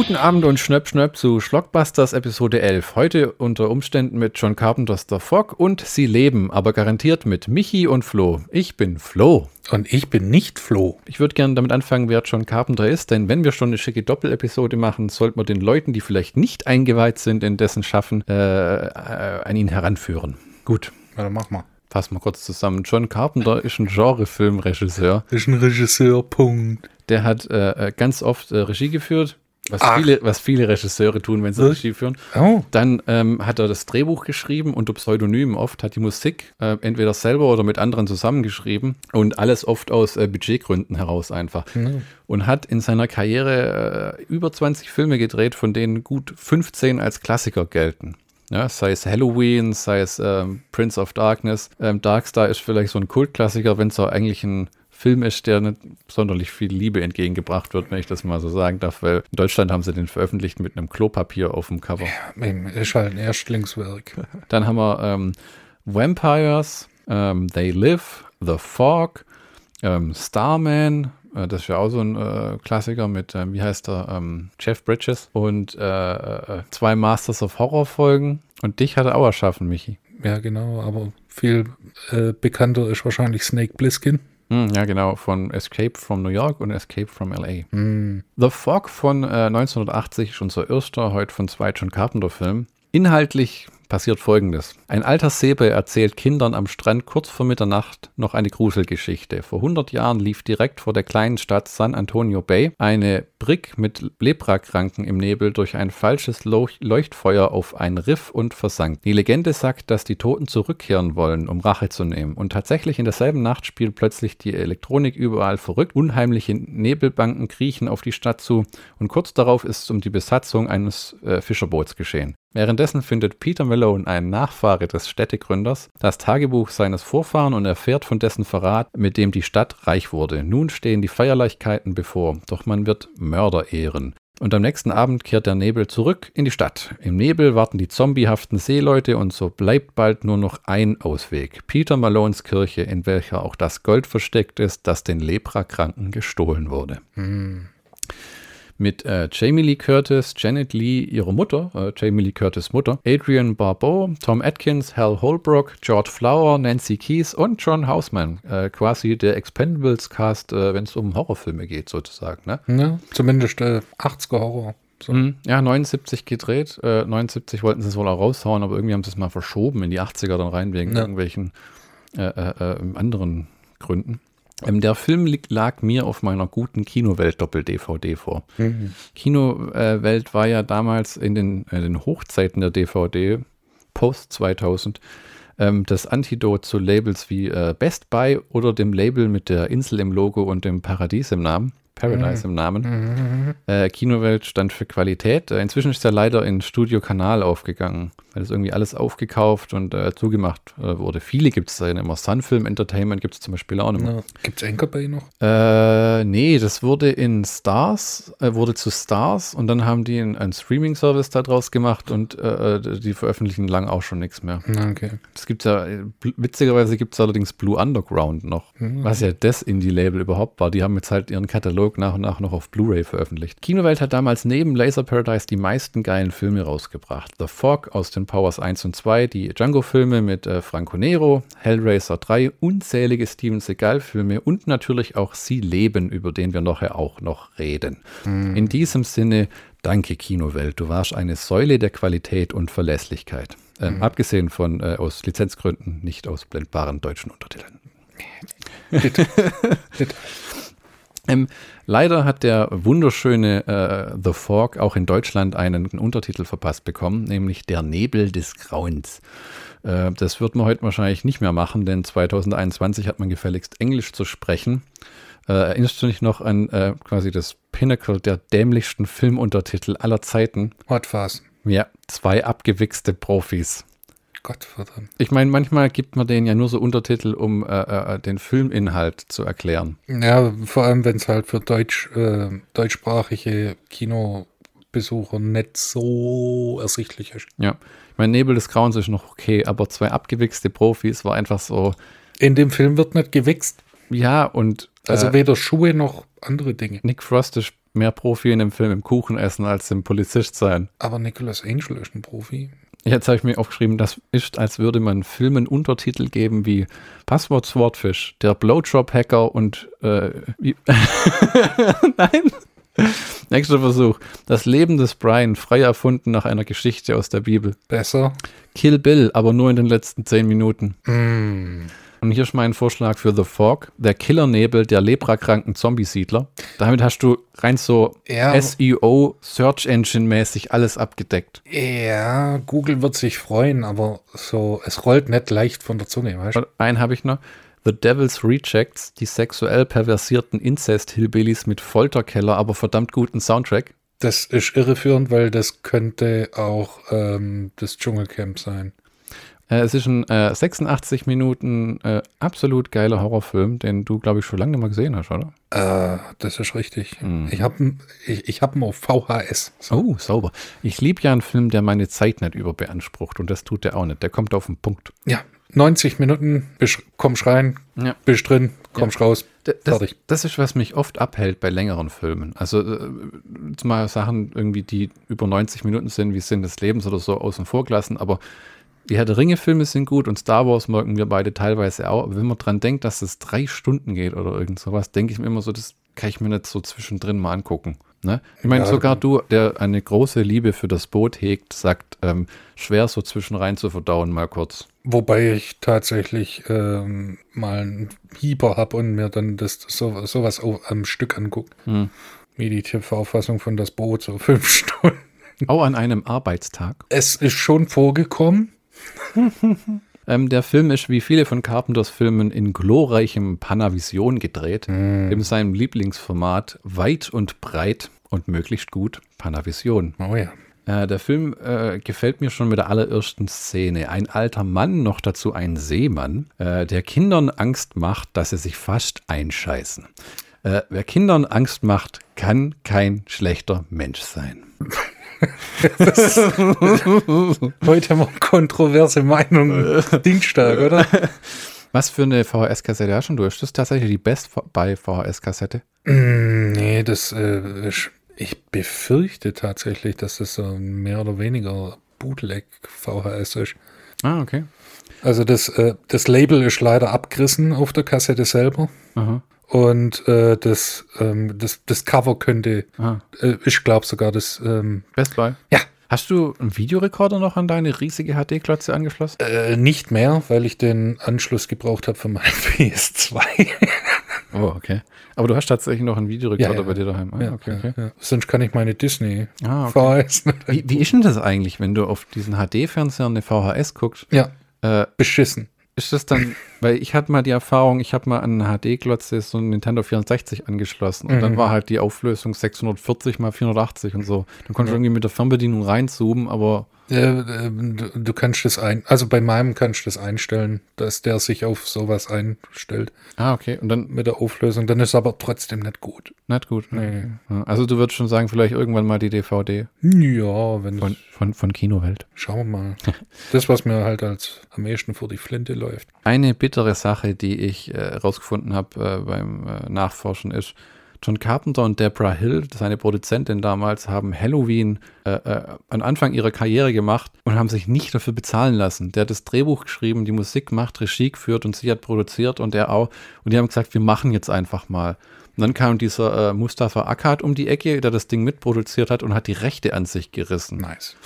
Guten Abend und Schnöpp Schnöpp zu Schlockbusters Episode 11. Heute unter Umständen mit John Carpenters The Fog und Sie leben, aber garantiert mit Michi und Flo. Ich bin Flo. Und ich bin nicht Flo. Ich würde gerne damit anfangen, wer John Carpenter ist, denn wenn wir schon eine schicke Doppelepisode machen, sollten wir den Leuten, die vielleicht nicht eingeweiht sind in dessen Schaffen, äh, äh, an ihn heranführen. Gut. Ja, dann mach mal. Fassen wir kurz zusammen. John Carpenter ist ein Genrefilmregisseur. Ist ein Regisseur, Punkt. Der hat äh, äh ganz oft äh, Regie geführt, was viele, was viele Regisseure tun, wenn sie Was? Regie führen. Oh. Dann ähm, hat er das Drehbuch geschrieben unter Pseudonym oft, hat die Musik äh, entweder selber oder mit anderen zusammengeschrieben und alles oft aus äh, Budgetgründen heraus einfach. Und hat in seiner Karriere äh, über 20 Filme gedreht, von denen gut 15 als Klassiker gelten. Ja, sei es Halloween, sei es ähm, Prince of Darkness. Ähm, Darkstar ist vielleicht so ein Kultklassiker, wenn es auch eigentlich ein Film ist, der nicht sonderlich viel Liebe entgegengebracht wird, wenn ich das mal so sagen darf, weil in Deutschland haben sie den veröffentlicht mit einem Klopapier auf dem Cover. Eben, Ist halt ein Erstlingswerk. Dann haben wir ähm, Vampires, ähm, They Live, The Fog, ähm, Starman, äh, das ist ja auch so ein äh, Klassiker mit, ähm, wie heißt er, ähm, Jeff Bridges und äh, äh, zwei Masters of Horror Folgen. Und dich hat er auch erschaffen, Michi. Ja, genau, aber viel äh, bekannter ist wahrscheinlich Snake Plissken. Hm, ja, genau, von Escape from New York und Escape from L.A. Hm. The Fog von äh, 1980 ist unser erster, heute von zwei John Carpenter-Film. Inhaltlich passiert folgendes. Ein alter Sebe erzählt Kindern am Strand kurz vor Mitternacht noch eine Gruselgeschichte. Vor 100 Jahren lief direkt vor der kleinen Stadt San Antonio Bay eine Brick mit Leprakranken im Nebel durch ein falsches Leuch Leuchtfeuer auf ein Riff und versank. Die Legende sagt, dass die Toten zurückkehren wollen, um Rache zu nehmen. Und tatsächlich in derselben Nacht spielt plötzlich die Elektronik überall verrückt. Unheimliche Nebelbanken kriechen auf die Stadt zu und kurz darauf ist es um die Besatzung eines äh, Fischerboots geschehen. Währenddessen findet Peter Malone, ein Nachfahre des Städtegründers, das Tagebuch seines Vorfahren und erfährt von dessen Verrat, mit dem die Stadt reich wurde. Nun stehen die Feierlichkeiten bevor, doch man wird Mörder ehren. Und am nächsten Abend kehrt der Nebel zurück in die Stadt. Im Nebel warten die zombiehaften Seeleute und so bleibt bald nur noch ein Ausweg. Peter Malones Kirche, in welcher auch das Gold versteckt ist, das den Leprakranken gestohlen wurde mit äh, Jamie Lee Curtis, Janet Lee, ihre Mutter, äh, Jamie Lee Curtis Mutter, Adrian Barbeau, Tom Atkins, Hal Holbrook, George Flower, Nancy Keys und John Houseman. Äh, quasi der Expendables-Cast, äh, wenn es um Horrorfilme geht, sozusagen. Ne? Ja, zumindest äh, 80er Horror. So. Mhm. Ja, 79 gedreht. Äh, 79 wollten sie es wohl auch raushauen, aber irgendwie haben sie es mal verschoben in die 80er dann rein, wegen Ja. irgendwelchen äh, äh, äh, anderen Gründen. Ähm, der Film li- lag mir auf meiner guten Kinowelt-Doppel-DVD vor. Mhm. Kinowelt war ja damals in den, äh, den Hochzeiten der DVD, Post 2000, ähm, das Antidot zu Labels wie äh, Best Buy oder dem Label mit der Insel im Logo und dem Paradies im Namen. Paradise im Namen. Mhm. Äh, Kinowelt stand für Qualität. Äh, inzwischen ist er leider in Studio Kanal aufgegangen, weil das irgendwie alles aufgekauft und äh, zugemacht äh, wurde. Viele gibt es da immer. Sunfilm Entertainment gibt es zum Beispiel auch nicht mehr. Ja. Gibt's Anchor Bay noch? Äh, nee, das wurde in Stars, äh, wurde zu Stars und dann haben die einen, einen Streaming-Service daraus gemacht und die veröffentlichen lang auch schon nichts mehr. Na, okay. Das gibt's ja, witzigerweise gibt es allerdings Blue Underground noch, was ja das Indie-Label überhaupt war. Die haben jetzt halt ihren Katalog nach und nach noch auf Blu-ray veröffentlicht. Kinowelt hat damals neben Laser Paradise die meisten geilen Filme rausgebracht. The Fog, Austin Powers 1 und 2, die Django-Filme mit äh, Franco Nero, Hellraiser 3, unzählige Steven Seagal-Filme und natürlich auch Sie leben, über den wir nachher auch noch reden. In diesem Sinne, danke Kinowelt, du warst eine Säule der Qualität und Verlässlichkeit. Ähm, Abgesehen von äh, aus Lizenzgründen, nicht aus blendbaren deutschen Untertiteln. Bitte. Ähm, leider hat der wunderschöne äh, The Fog auch in Deutschland einen Untertitel verpasst bekommen, nämlich Der Nebel des Grauens. Äh, das wird man heute wahrscheinlich nicht mehr machen, denn 2021 hat man gefälligst Englisch zu sprechen. Äh, erinnerst du dich noch an äh, quasi das Pinnacle der dämlichsten Filmuntertitel aller Zeiten? Hot Fuzz. Ja, zwei abgewichste Profis. Gott verdammt. Ich meine, manchmal gibt man denen ja nur so Untertitel, um äh, äh, den Filminhalt zu erklären. Ja, vor allem, wenn es halt für Deutsch, äh, deutschsprachige Kinobesucher nicht so ersichtlich ist. Ja, ich meine, Nebel des Grauens ist noch okay, aber zwei abgewichste Profis war einfach so, In dem Film wird nicht gewichst. ja, und Also äh, weder Schuhe noch andere Dinge. Nick Frost ist mehr Profi in dem Film im Kuchen essen als im Polizist sein. Aber Nicolas Angel ist ein Profi. Jetzt habe ich mir aufgeschrieben, das ist, als würde man Filmen Untertitel geben wie Passwort Swordfish, der Blowjob-Hacker und äh, Nein. Nächster Versuch. Das Leben des Brian, frei erfunden nach einer Geschichte aus der Bibel. Besser. Kill Bill, aber nur in den letzten zehn Minuten. Mm. Und hier ist mein Vorschlag für The Fog, der Killernebel der leprakranken Zombie-Siedler. Damit hast du rein so Ja. SEO, Search Engine-mäßig alles abgedeckt. Ja, Google wird sich freuen, aber so, es rollt nicht leicht von der Zunge, weißt du? Einen habe ich noch. The Devil's Rejects, die sexuell perversierten Incest-Hillbillies mit Folterkeller, aber verdammt guten Soundtrack. Das ist irreführend, weil das könnte auch ähm, das Dschungelcamp sein. Äh, es ist ein äh, 86 Minuten äh, absolut geiler Horrorfilm, den du, glaube ich, schon lange nicht mehr gesehen hast, oder? Äh, das ist richtig. Ich habe ich, ich hab ihn auf VHS. So. Oh, sauber. Ich liebe ja einen Film, der meine Zeit nicht überbeansprucht und das tut der auch nicht. Der kommt auf den Punkt. Ja, 90 Minuten, kommst rein, Ja. bist drin, kommst raus, D- Das, das ist, was mich oft abhält bei längeren Filmen. Also äh, mal Sachen irgendwie, die über 90 Minuten sind, wie Sinn des Lebens oder so, außen vor gelassen, aber die Herr der Ringe-Filme sind gut und Star Wars mögen wir beide teilweise auch. Aber wenn man dran denkt, dass es drei Stunden geht oder irgend sowas, denke ich mir immer so, das kann ich mir nicht so zwischendrin mal angucken. Ne? Ich meine, Ja. sogar du, der eine große Liebe für das Boot hegt, sagt, ähm, schwer so zwischenrein zu verdauen, mal kurz. Wobei ich tatsächlich ähm, mal einen Hieber habe und mir dann das so, sowas au- am Stück angucke. Hm. Wie die TV-Fassung von Das Boot, so fünf Stunden. Auch an einem Arbeitstag. Es ist schon vorgekommen. Ähm, der Film ist wie viele von Carpenters Filmen in glorreichem Panavision gedreht, in seinem Lieblingsformat weit und breit und möglichst gut Panavision. Oh ja. Äh, der Film äh, gefällt mir schon mit der allerersten Szene. Ein alter Mann, noch dazu ein Seemann, äh, der Kindern Angst macht, dass sie sich fast einscheißen. Äh, wer Kindern Angst macht, kann kein schlechter Mensch sein. Heute haben wir kontroverse Meinung. Dingstark, oder? Was für eine VHS-Kassette hast du? Ist das tatsächlich die Best bei VHS-Kassette? Mm, nee, das äh, ist, ich befürchte tatsächlich, dass das so mehr oder weniger Bootleg VHS ist. Ah, okay. Also das, äh, das Label ist leider abgerissen auf der Kassette selber. Aha. Und äh, das, ähm, das, das Cover könnte, äh, ich glaube sogar das, ähm, Best Buy. ja, Hast du einen Videorekorder noch an deine riesige HD-Klotze angeschlossen? äh, nicht mehr, weil ich den Anschluss gebraucht habe für mein PS2. Oh, okay. Aber du hast tatsächlich noch einen Videorekorder Ja, ja. bei dir daheim. Ah, ja, okay, okay. ja. Sonst kann ich meine Disney Ah, okay. VHS. Wie, wie ist denn das eigentlich, wenn du auf diesen HD-Fernseher eine VHS guckst? Ja, Äh, beschissen. Ist das dann, weil ich hatte mal die Erfahrung, ich habe mal an eine HD-Glotze so ein Nintendo 64 angeschlossen und dann Mhm. war halt die Auflösung 640 mal 480 und so. Dann konntest du irgendwie mit der Fernbedienung reinzoomen, aber Äh, äh, du, du kannst das ein, also bei meinem kannst du das einstellen, dass der sich auf sowas einstellt ah, okay. Und dann, mit der Auflösung. Dann ist aber trotzdem nicht gut. nicht gut. Nee. Ja, Also du würdest schon sagen, vielleicht irgendwann mal die DVD Ja, wenn von, von, von Kinowelt. schauen wir mal. Das, was mir halt als am ehesten vor die Flinte läuft. Eine bittere Sache, die ich äh, rausgefunden habe äh, beim äh, Nachforschen, ist, John Carpenter und Deborah Hill, seine Produzentin damals, haben Halloween äh, äh, am Anfang ihrer Karriere gemacht und haben sich nicht dafür bezahlen lassen. Der hat das Drehbuch geschrieben, die Musik gemacht, Regie geführt und sie hat produziert und er auch. Und die haben gesagt, wir machen jetzt einfach mal. Und dann kam dieser äh, Mustafa Akkad um die Ecke, der das Ding mitproduziert hat und hat die Rechte an sich gerissen. Nice.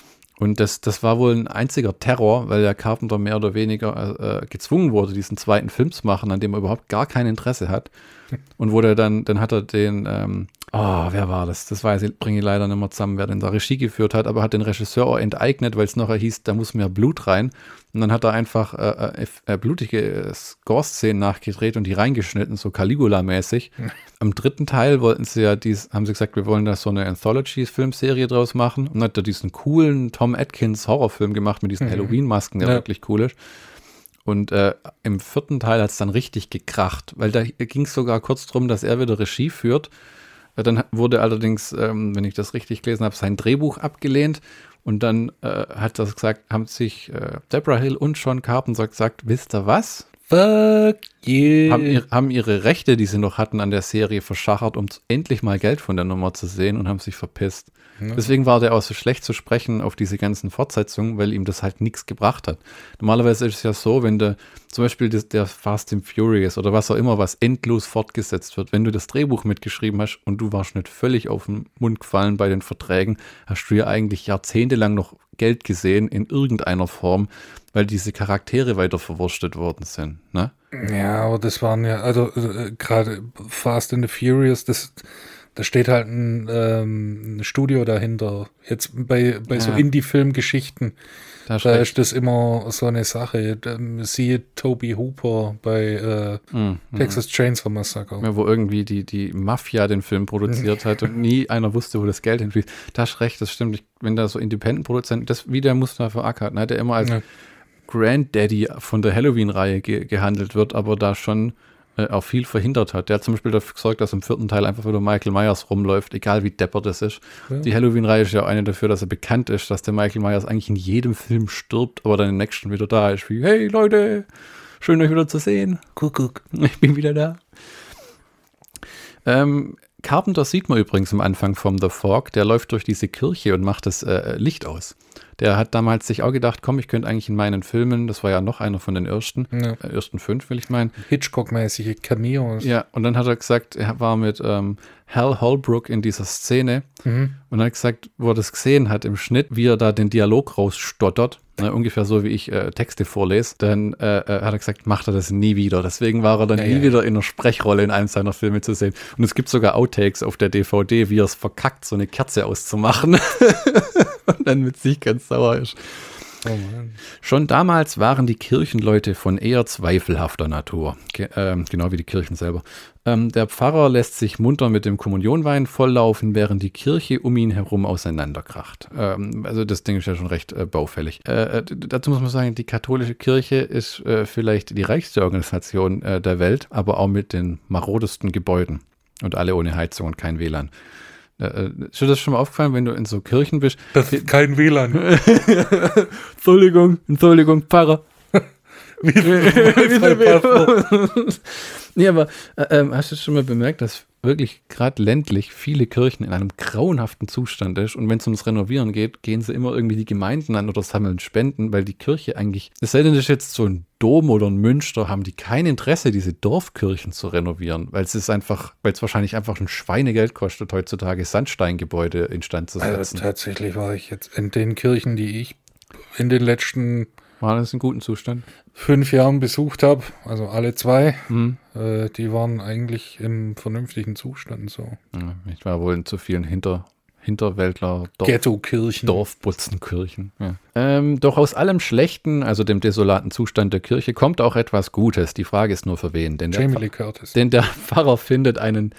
Und das, das war wohl ein einziger Terror, weil der Carpenter mehr oder weniger äh, äh, gezwungen wurde, diesen zweiten Film zu machen, an dem er überhaupt gar kein Interesse hat. Und der dann, dann hat er den, ähm, oh, wer war das? Das weiß ich, bringe ich leider nicht mehr zusammen, wer den da Regie geführt hat, aber hat den Regisseur auch enteignet, weil es nachher hieß, da muss mehr Blut rein. Und dann hat er einfach äh, äh, äh, blutige äh, Score-Szenen nachgedreht und die reingeschnitten, so Caligula-mäßig. Am dritten Teil wollten sie ja dies, haben sie gesagt, wir wollen da so eine Anthology-Filmserie draus machen. Und dann hat er diesen coolen Tom Atkins Horrorfilm gemacht mit diesen Halloween-Masken, der Ja. wirklich cool ist. Und äh, im vierten Teil hat es dann richtig gekracht, weil da ging es sogar kurz drum, dass er wieder Regie führt. Äh, Dann wurde allerdings, ähm, wenn ich das richtig gelesen habe, sein Drehbuch abgelehnt. Und dann äh, hat das gesagt, haben sich äh, Deborah Hill und Sean Carpenter gesagt, wisst ihr was? Fuck you. haben, ihr, haben ihre Rechte, die sie noch hatten an der Serie, verschachert, um endlich mal Geld von der Nummer zu sehen und haben sich verpisst. Deswegen war der auch so schlecht zu sprechen auf diese ganzen Fortsetzungen, weil ihm das halt nichts gebracht hat. Normalerweise ist es ja so, wenn du zum Beispiel das, der Fast and Furious oder was auch immer, was endlos fortgesetzt wird, wenn du das Drehbuch mitgeschrieben hast und du warst nicht völlig auf den Mund gefallen bei den Verträgen, hast du ja eigentlich jahrzehntelang noch Geld gesehen in irgendeiner Form, weil diese Charaktere weiter verwurstet worden sind. Ne? Ja, aber das waren ja, also äh, gerade Fast and the Furious, das, da steht halt ein, ähm, ein Studio dahinter. Jetzt bei, bei so Ja. Indie-Film-Geschichten, Da da ist das immer so eine Sache. Ähm, Siehe Toby Hooper bei äh, Mhm. Texas Chainsaw Massacre. Ja, wo irgendwie die, die Mafia den Film produziert hat und nie einer wusste, wo das Geld hinfließt. Da hast recht, das stimmt. Ich, wenn da so Independent-Produzenten, das wie der Mustafa Akkad, ne, der immer als Ja. Granddaddy von der Halloween-Reihe ge gehandelt wird, aber da schon äh, auch viel verhindert hat. Der hat zum Beispiel dafür gesorgt, dass im vierten Teil einfach wieder Michael Myers rumläuft, egal wie depper das ist. Ja. Die Halloween-Reihe ist ja auch eine dafür, dass er bekannt ist, dass der Michael Myers eigentlich in jedem Film stirbt, aber dann im nächsten wieder da ist, wie, hey Leute, schön euch wieder zu sehen. Kuckuck. Ich bin wieder da. Ähm, Carpenter sieht man übrigens am Anfang vom The Fog, der läuft durch diese Kirche und macht das äh, Licht aus. Der hat damals sich auch gedacht, komm, ich könnte eigentlich in meinen Filmen, das war ja noch einer von den ersten, Ja. äh, ersten fünf, will ich meinen. Hitchcock-mäßige Cameos. Ja, und dann hat er gesagt, er war mit ähm, Hal Holbrook in dieser Szene Mhm. und hat gesagt, wo er das gesehen hat im Schnitt, wie er da den Dialog rausstottert, ne, ungefähr so wie ich äh, Texte vorlese, dann äh, äh, hat er gesagt, macht er das nie wieder. Deswegen war er dann Ja, nie ja. wieder in einer Sprechrolle in einem seiner Filme zu sehen. Und es gibt sogar Outtakes auf der DVD, wie er es verkackt, so eine Kerze auszumachen und dann mit sich ganz sauer ist. Oh. Schon damals waren die Kirchenleute von eher zweifelhafter Natur, Ge ähm, genau wie die Kirchen selber. Ähm, der Pfarrer lässt sich munter mit dem Kommunionwein volllaufen, während die Kirche um ihn herum auseinanderkracht. Ähm, also das Ding ist ja schon recht äh, baufällig. Äh, äh, dazu muss man sagen, die katholische Kirche ist äh, vielleicht die reichste Organisation äh, der Welt, aber auch mit den marodesten Gebäuden und alle ohne Heizung und kein WLAN. Äh, äh, ist dir das schon mal aufgefallen, wenn du in so Kirchen bist? Das ist kein WLAN. Entschuldigung, Entschuldigung, Pfarrer. Wie, wie, nee, aber äh, ähm, hast du schon mal bemerkt, dass wirklich gerade ländlich viele Kirchen in einem grauenhaften Zustand ist und wenn es ums Renovieren geht, gehen sie immer irgendwie die Gemeinden an oder sammeln Spenden, weil die Kirche eigentlich, es sei denn, das ist jetzt so ein Dom oder ein Münster, haben die kein Interesse, diese Dorfkirchen zu renovieren, weil es ist einfach, weil es wahrscheinlich einfach ein Schweinegeld kostet, heutzutage Sandsteingebäude instand zu Also setzen. tatsächlich war ich jetzt in den Kirchen, die ich in den letzten War das in gutem Zustand? fünf Jahren besucht habe, also alle zwei, Hm. äh, die waren eigentlich im vernünftigen Zustand so. Ja, ich war wohl in zu vielen Hinter, Hinterwäldler, Dorf, Ghetto-Kirchen. Dorfbutzenkirchen. Ja. Ähm, doch aus allem Schlechten, also dem desolaten Zustand der Kirche, kommt auch etwas Gutes. Die Frage ist nur für wen. Denn der, Jamie Lee Curtis. denn der Pfarrer findet einen,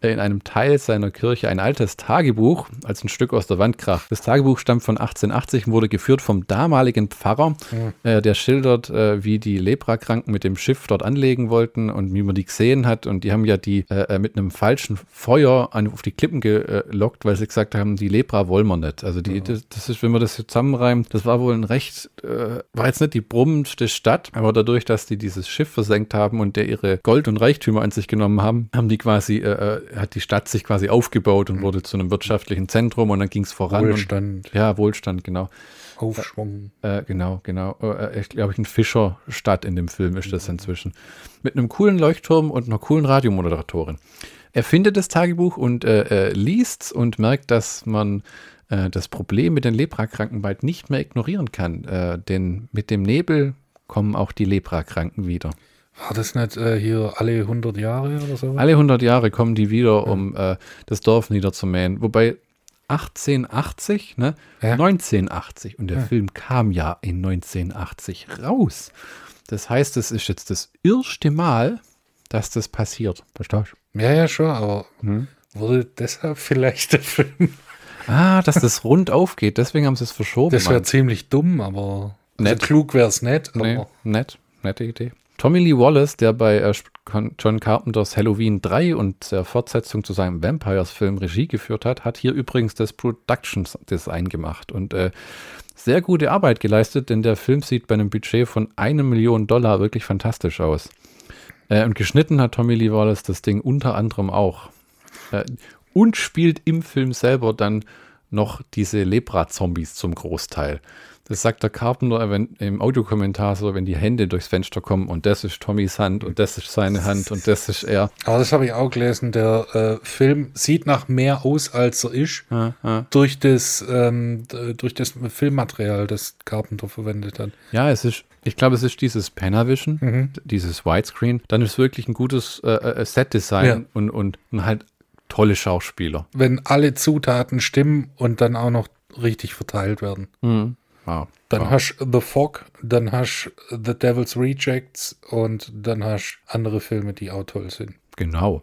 in einem Teil seiner Kirche ein altes Tagebuch, als ein Stück aus der Wand kracht. Das Tagebuch stammt von 1880 und wurde geführt vom damaligen Pfarrer. Äh, der schildert, äh, wie die Leprakranken mit dem Schiff dort anlegen wollten und wie man die gesehen hat. Und die haben ja die äh, äh, mit einem falschen Feuer an, auf die Klippen gelockt, weil sie gesagt haben, die Lepra wollen wir nicht. Also die, das, das ist, wenn man das zusammenreimt, das war wohl ein recht, äh, war jetzt nicht die brummendste Stadt, aber dadurch, dass die dieses Schiff versenkt haben und der ihre Gold und Reichtümer an sich genommen haben, haben die quasi, äh, äh, hat die Stadt sich quasi aufgebaut und wurde zu einem wirtschaftlichen Zentrum und dann ging es voran. Wohlstand, Und, ja, Wohlstand, genau. Aufschwung. Äh, genau, genau. Äh, ich glaube, ein Fischerstadt in dem Film ist das inzwischen. Mit einem coolen Leuchtturm und einer coolen Radiomoderatorin. Er findet das Tagebuch und äh, äh, liest und merkt, dass man äh, das Problem mit den Leprakranken bald nicht mehr ignorieren kann. Äh, denn mit dem Nebel kommen auch die Leprakranken wieder. War das nicht äh, hier alle 100 Jahre oder so? Alle 100 Jahre kommen die wieder, um äh, das Dorf niederzumähen. Wobei 1880, ne? Ja. 1980. Und der Film kam ja in 1980 raus. Das heißt, es ist jetzt das erste Mal, dass das passiert. Verstehst Ja, ja, schon, aber Hm. wurde deshalb vielleicht der Film. du? Ah, dass das rund aufgeht. Deswegen haben sie es verschoben. Das wäre ziemlich dumm, aber also Nett. klug wäre es nicht. Aber Nee, nett. Nette Idee. Tommy Lee Wallace, der bei äh, John Carpenters Halloween 3 und der Fortsetzung zu seinem Vampires-Film Regie geführt hat, hat hier übrigens das Production Design gemacht. Und äh, sehr gute Arbeit geleistet, denn der Film sieht bei einem Budget von einer Million Dollar wirklich fantastisch aus. Äh, und geschnitten hat Tommy Lee Wallace das Ding unter anderem auch. Äh, und spielt im Film selber dann noch diese Lepra-Zombies zum Großteil. Das sagt der Carpenter wenn, im Audiokommentar so, wenn die Hände durchs Fenster kommen und das ist Tommys Hand und das ist seine Hand und das ist er. Aber das habe ich auch gelesen. Der äh, Film sieht nach mehr aus, als er ist, ah, ah. durch das ähm, durch das Filmmaterial, das Carpenter verwendet hat. Ja, es ist ich glaube, es ist dieses Panavision, mhm. dieses Widescreen. Dann ist wirklich ein gutes äh, äh Set-Design ja. und, und, und halt tolle Schauspieler. Wenn alle Zutaten stimmen und dann auch noch richtig verteilt werden. Mhm. Wow. Dann wow. hast du The Fog, dann hast du The Devil's Rejects und dann hast du andere Filme, die auch toll sind. Genau.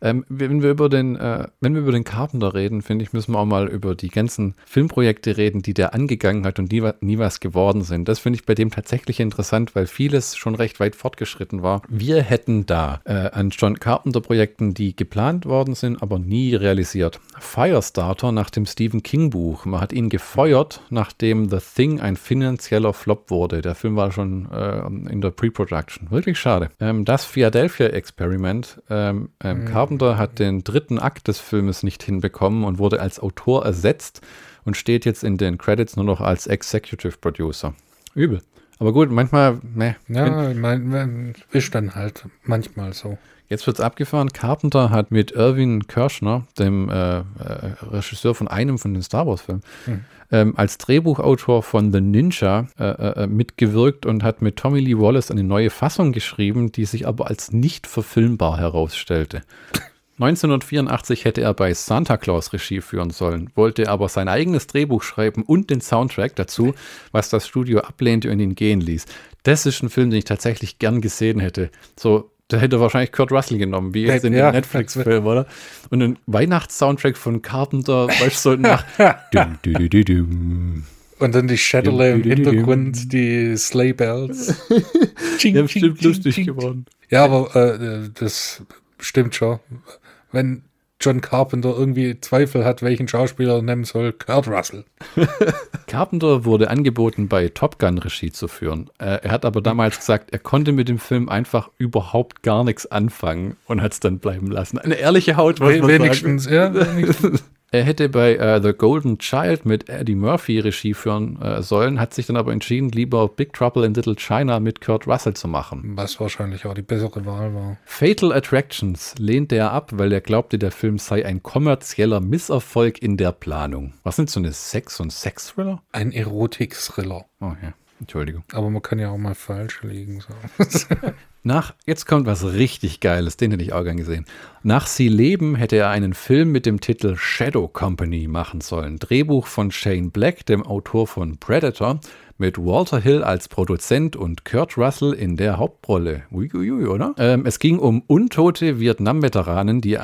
Ähm, wenn wir über den, äh, wenn wir über den Carpenter reden, finde ich, müssen wir auch mal über die ganzen Filmprojekte reden, die der angegangen hat und nie, nie was geworden sind. Das finde ich bei dem tatsächlich interessant, weil vieles schon recht weit fortgeschritten war. Wir hätten da äh, an John Carpenter Projekten, die geplant worden sind, aber nie realisiert. Firestarter nach dem Stephen King Buch. Man hat ihn gefeuert, nachdem The Thing ein finanzieller Flop wurde. Der Film war schon äh, in der Pre-Production. Wirklich schade. Ähm, das Philadelphia Experiment ähm, ähm, mhm. Carpenter hat den dritten Akt des Filmes nicht hinbekommen und wurde als Autor ersetzt und steht jetzt in den Credits nur noch als Executive Producer. Übel. Aber gut, manchmal, ne. Ja, mein, ist dann halt manchmal so. Jetzt wird es abgefahren. Carpenter hat mit Irvin Kirschner, dem äh, äh, Regisseur von einem von den Star Wars-Filmen, hm. ähm, als Drehbuchautor von The Ninja äh, äh, mitgewirkt und hat mit Tommy Lee Wallace eine neue Fassung geschrieben, die sich aber als nicht verfilmbar herausstellte. 1984 hätte er bei Santa Claus Regie führen sollen, wollte aber sein eigenes Drehbuch schreiben und den Soundtrack dazu, was das Studio ablehnte und ihn gehen ließ. Das ist ein Film, den ich tatsächlich gern gesehen hätte. So da hätte wahrscheinlich Kurt Russell genommen, wie jetzt in ja, dem Netflix-Film, oder? Und ein Weihnachtssoundtrack von Carpenter, weißt du, so nach. dum, und dann die Shadowlay im Hintergrund, die Sleigh Bells. ching, ja, bestimmt lustig geworden. Ja, aber äh, das stimmt schon. Wenn John Carpenter irgendwie Zweifel hat, welchen Schauspieler er nehmen soll, Kurt Russell. Carpenter wurde angeboten, bei Top Gun Regie zu führen. Äh, er hat aber damals gesagt, er konnte mit dem Film einfach überhaupt gar nichts anfangen und hat es dann bleiben lassen. Eine ehrliche Haut, was Wenigstens, sagen. ja. Wenigstens. Er hätte bei uh, The Golden Child mit Eddie Murphy Regie führen uh, sollen, hat sich dann aber entschieden, lieber Big Trouble in Little China mit Kurt Russell zu machen. Was wahrscheinlich auch die bessere Wahl war. Fatal Attractions lehnte er ab, weil er glaubte, der Film sei ein kommerzieller Misserfolg in der Planung. Was sind so eine Sex- und Sex-Thriller? Ein Erotik-Thriller. Oh ja. Entschuldigung. Aber man kann ja auch mal falsch liegen. So. Nach, jetzt kommt was richtig Geiles, den hätte ich auch gern gesehen. Nach Sie leben hätte er einen Film mit dem Titel Shadow Company machen sollen. Drehbuch von Shane Black, dem Autor von Predator, mit Walter Hill als Produzent und Kurt Russell in der Hauptrolle. Uiuiui, oder? Ähm, es ging um untote Vietnam-Veteranen, die,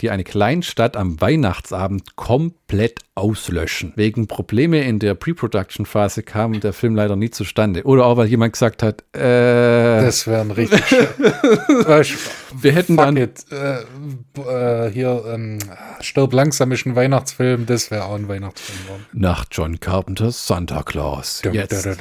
die eine Kleinstadt am Weihnachtsabend komplett auslöschen. Wegen Probleme in der Pre-Production-Phase kam der Film leider nie zustande. Oder auch, weil jemand gesagt hat, äh, Das wäre ein richtig. Wir hätten dann. It, äh, äh, hier, ähm, Stirb langsam ist ein Weihnachtsfilm, das wäre auch ein Weihnachtsfilm. Nach John Carpenters Santa Claus. Jetzt Jetzt,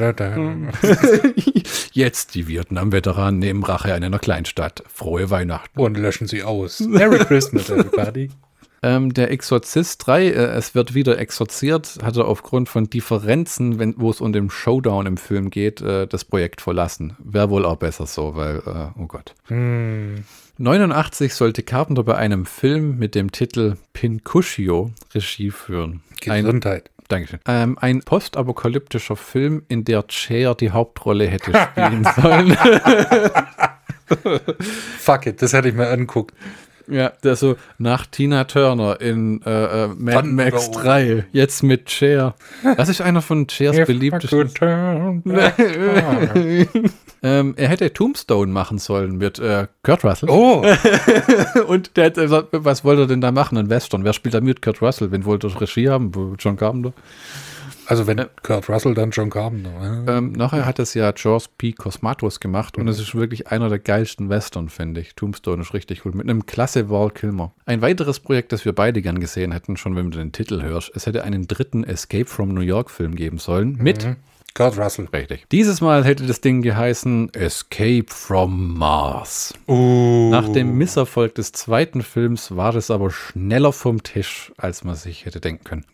Jetzt die Vietnam-Veteranen nehmen Rache an einer Kleinstadt. Frohe Weihnachten. Und löschen sie aus. Merry Christmas, everybody. Ähm, der Exorzist 3, äh, es wird wieder exorziert, hatte aufgrund von Differenzen, wenn, wo es um den Showdown im Film geht, äh, das Projekt verlassen. Wäre wohl auch besser so, weil, äh, oh Gott. Hm. 89 sollte Carpenter bei einem Film mit dem Titel Pincuccio Regie führen. Gesundheit. Dankeschön. Ähm, ein postapokalyptischer Film, in der Cher die Hauptrolle hätte spielen sollen. Fuck it, das hätte ich mir anguckt. Ja, der so nach Tina Turner in äh, äh, Mad Max 3, jetzt mit Cher. Das ist einer von Chers beliebtesten. ähm, er hätte Tombstone machen sollen mit äh, Kurt Russell. Oh! Und der hätte gesagt, was wollte er denn da machen? Ein Western. Wer spielt da mit? Kurt Russell. Wen wollte er Regie haben? John Carpenter. Also wenn äh, Kurt Russell, dann John Carpenter. Ähm, nachher hat es ja George P. Cosmatos gemacht mhm. und es ist wirklich einer der geilsten Western, finde ich. Tombstone ist richtig cool. Mit einem klasse Val Kilmer. Ein weiteres Projekt, das wir beide gern gesehen hätten, schon wenn du den Titel hörst, es hätte einen dritten Escape from New York Film geben sollen mit mhm. Kurt Russell. Richtig. Dieses Mal hätte das Ding geheißen Escape from Mars. Uh. Nach dem Misserfolg des zweiten Films war es aber schneller vom Tisch, als man sich hätte denken können.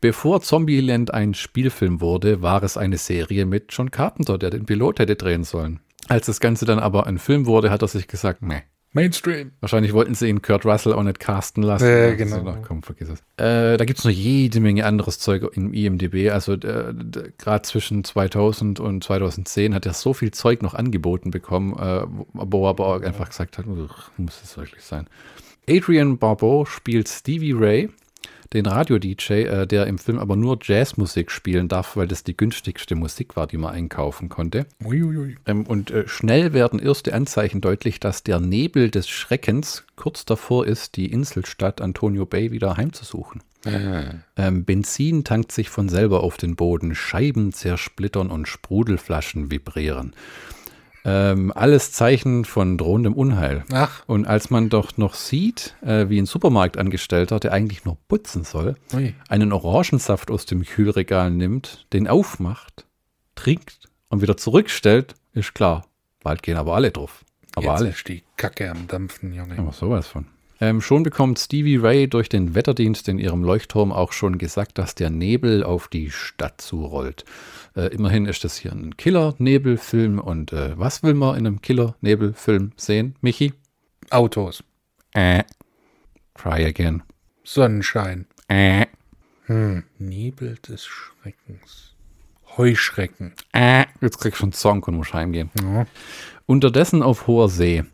Bevor Zombieland ein Spielfilm wurde, war es eine Serie mit John Carpenter, der den Pilot hätte drehen sollen. Als das Ganze dann aber ein Film wurde, hat er sich gesagt, meh. Mainstream. Wahrscheinlich wollten sie ihn Kurt Russell auch nicht casten lassen. Ja, genau. Noch, komm, vergiss es. Äh, da gibt es noch jede Menge anderes Zeug im IMDB. Also äh, gerade zwischen 2000 und 2010 hat er so viel Zeug noch angeboten bekommen, äh, wo er aber auch einfach gesagt hat, muss es wirklich sein. Adrian Barbeau spielt Stevie Ray den Radio-DJ, äh, der im Film aber nur Jazzmusik spielen darf, weil das die günstigste Musik war, die man einkaufen konnte. Ähm, und äh, schnell werden erste Anzeichen deutlich, dass der Nebel des Schreckens kurz davor ist, die Inselstadt Antonio Bay wieder heimzusuchen. Ah. Ähm, Benzin tankt sich von selber auf den Boden, Scheiben zersplittern und Sprudelflaschen vibrieren. Ähm, alles Zeichen von drohendem Unheil. Ach. Und als man doch noch sieht, äh, wie ein Supermarktangestellter, der eigentlich nur putzen soll, Ui. einen Orangensaft aus dem Kühlregal nimmt, den aufmacht, trinkt und wieder zurückstellt, ist klar. Bald gehen aber alle drauf. Aber Jetzt alle. ist die Kacke am Dampfen, Junge. Aber sowas von. Ähm, schon bekommt Stevie Ray durch den Wetterdienst in ihrem Leuchtturm auch schon gesagt, dass der Nebel auf die Stadt zurollt. Äh, immerhin ist das hier ein Killer-Nebelfilm. Und äh, was will man in einem Killer-Nebelfilm sehen, Michi? Autos. Äh. Try again. Sonnenschein. Äh. Hm. Nebel des Schreckens. Heuschrecken. Äh. Jetzt kriegst du schon einen Song und musst heimgehen. Ja. Unterdessen auf hoher See.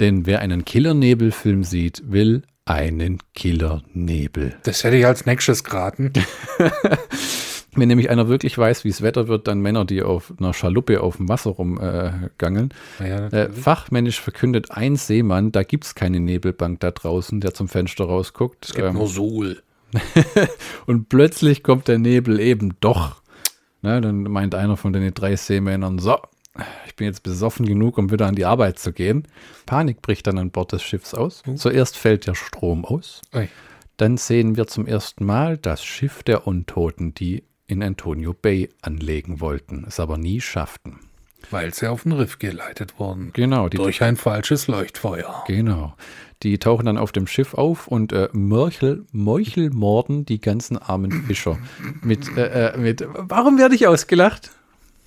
Denn wer einen Killer-Nebelfilm sieht, will einen Killer-Nebel. Das hätte ich als nächstes geraten. Wenn nämlich einer wirklich weiß, wie es Wetter wird, dann Männer, die auf einer Schaluppe auf dem Wasser rumgangeln. Ja, ja, äh, fachmännisch verkündet ein Seemann, da gibt es keine Nebelbank da draußen, der zum Fenster rausguckt. Es gibt ähm, nur Sol. und plötzlich kommt der Nebel eben doch. Na, dann meint einer von den drei Seemännern, so, ich bin jetzt besoffen genug, um wieder an die Arbeit zu gehen. Panik bricht dann an Bord des Schiffs aus. Oh. Zuerst fällt der Strom aus. Ui. Dann sehen wir zum ersten Mal das Schiff der Untoten, die in Antonio Bay anlegen wollten, es aber nie schafften. Weil sie auf den Riff geleitet wurden. Genau. Die durch ein falsches Leuchtfeuer. Genau. Die tauchen dann auf dem Schiff auf und äh, Mörchel, Meuchel morden die ganzen armen Fischer. mit, äh, äh mit, warum werde ich ausgelacht?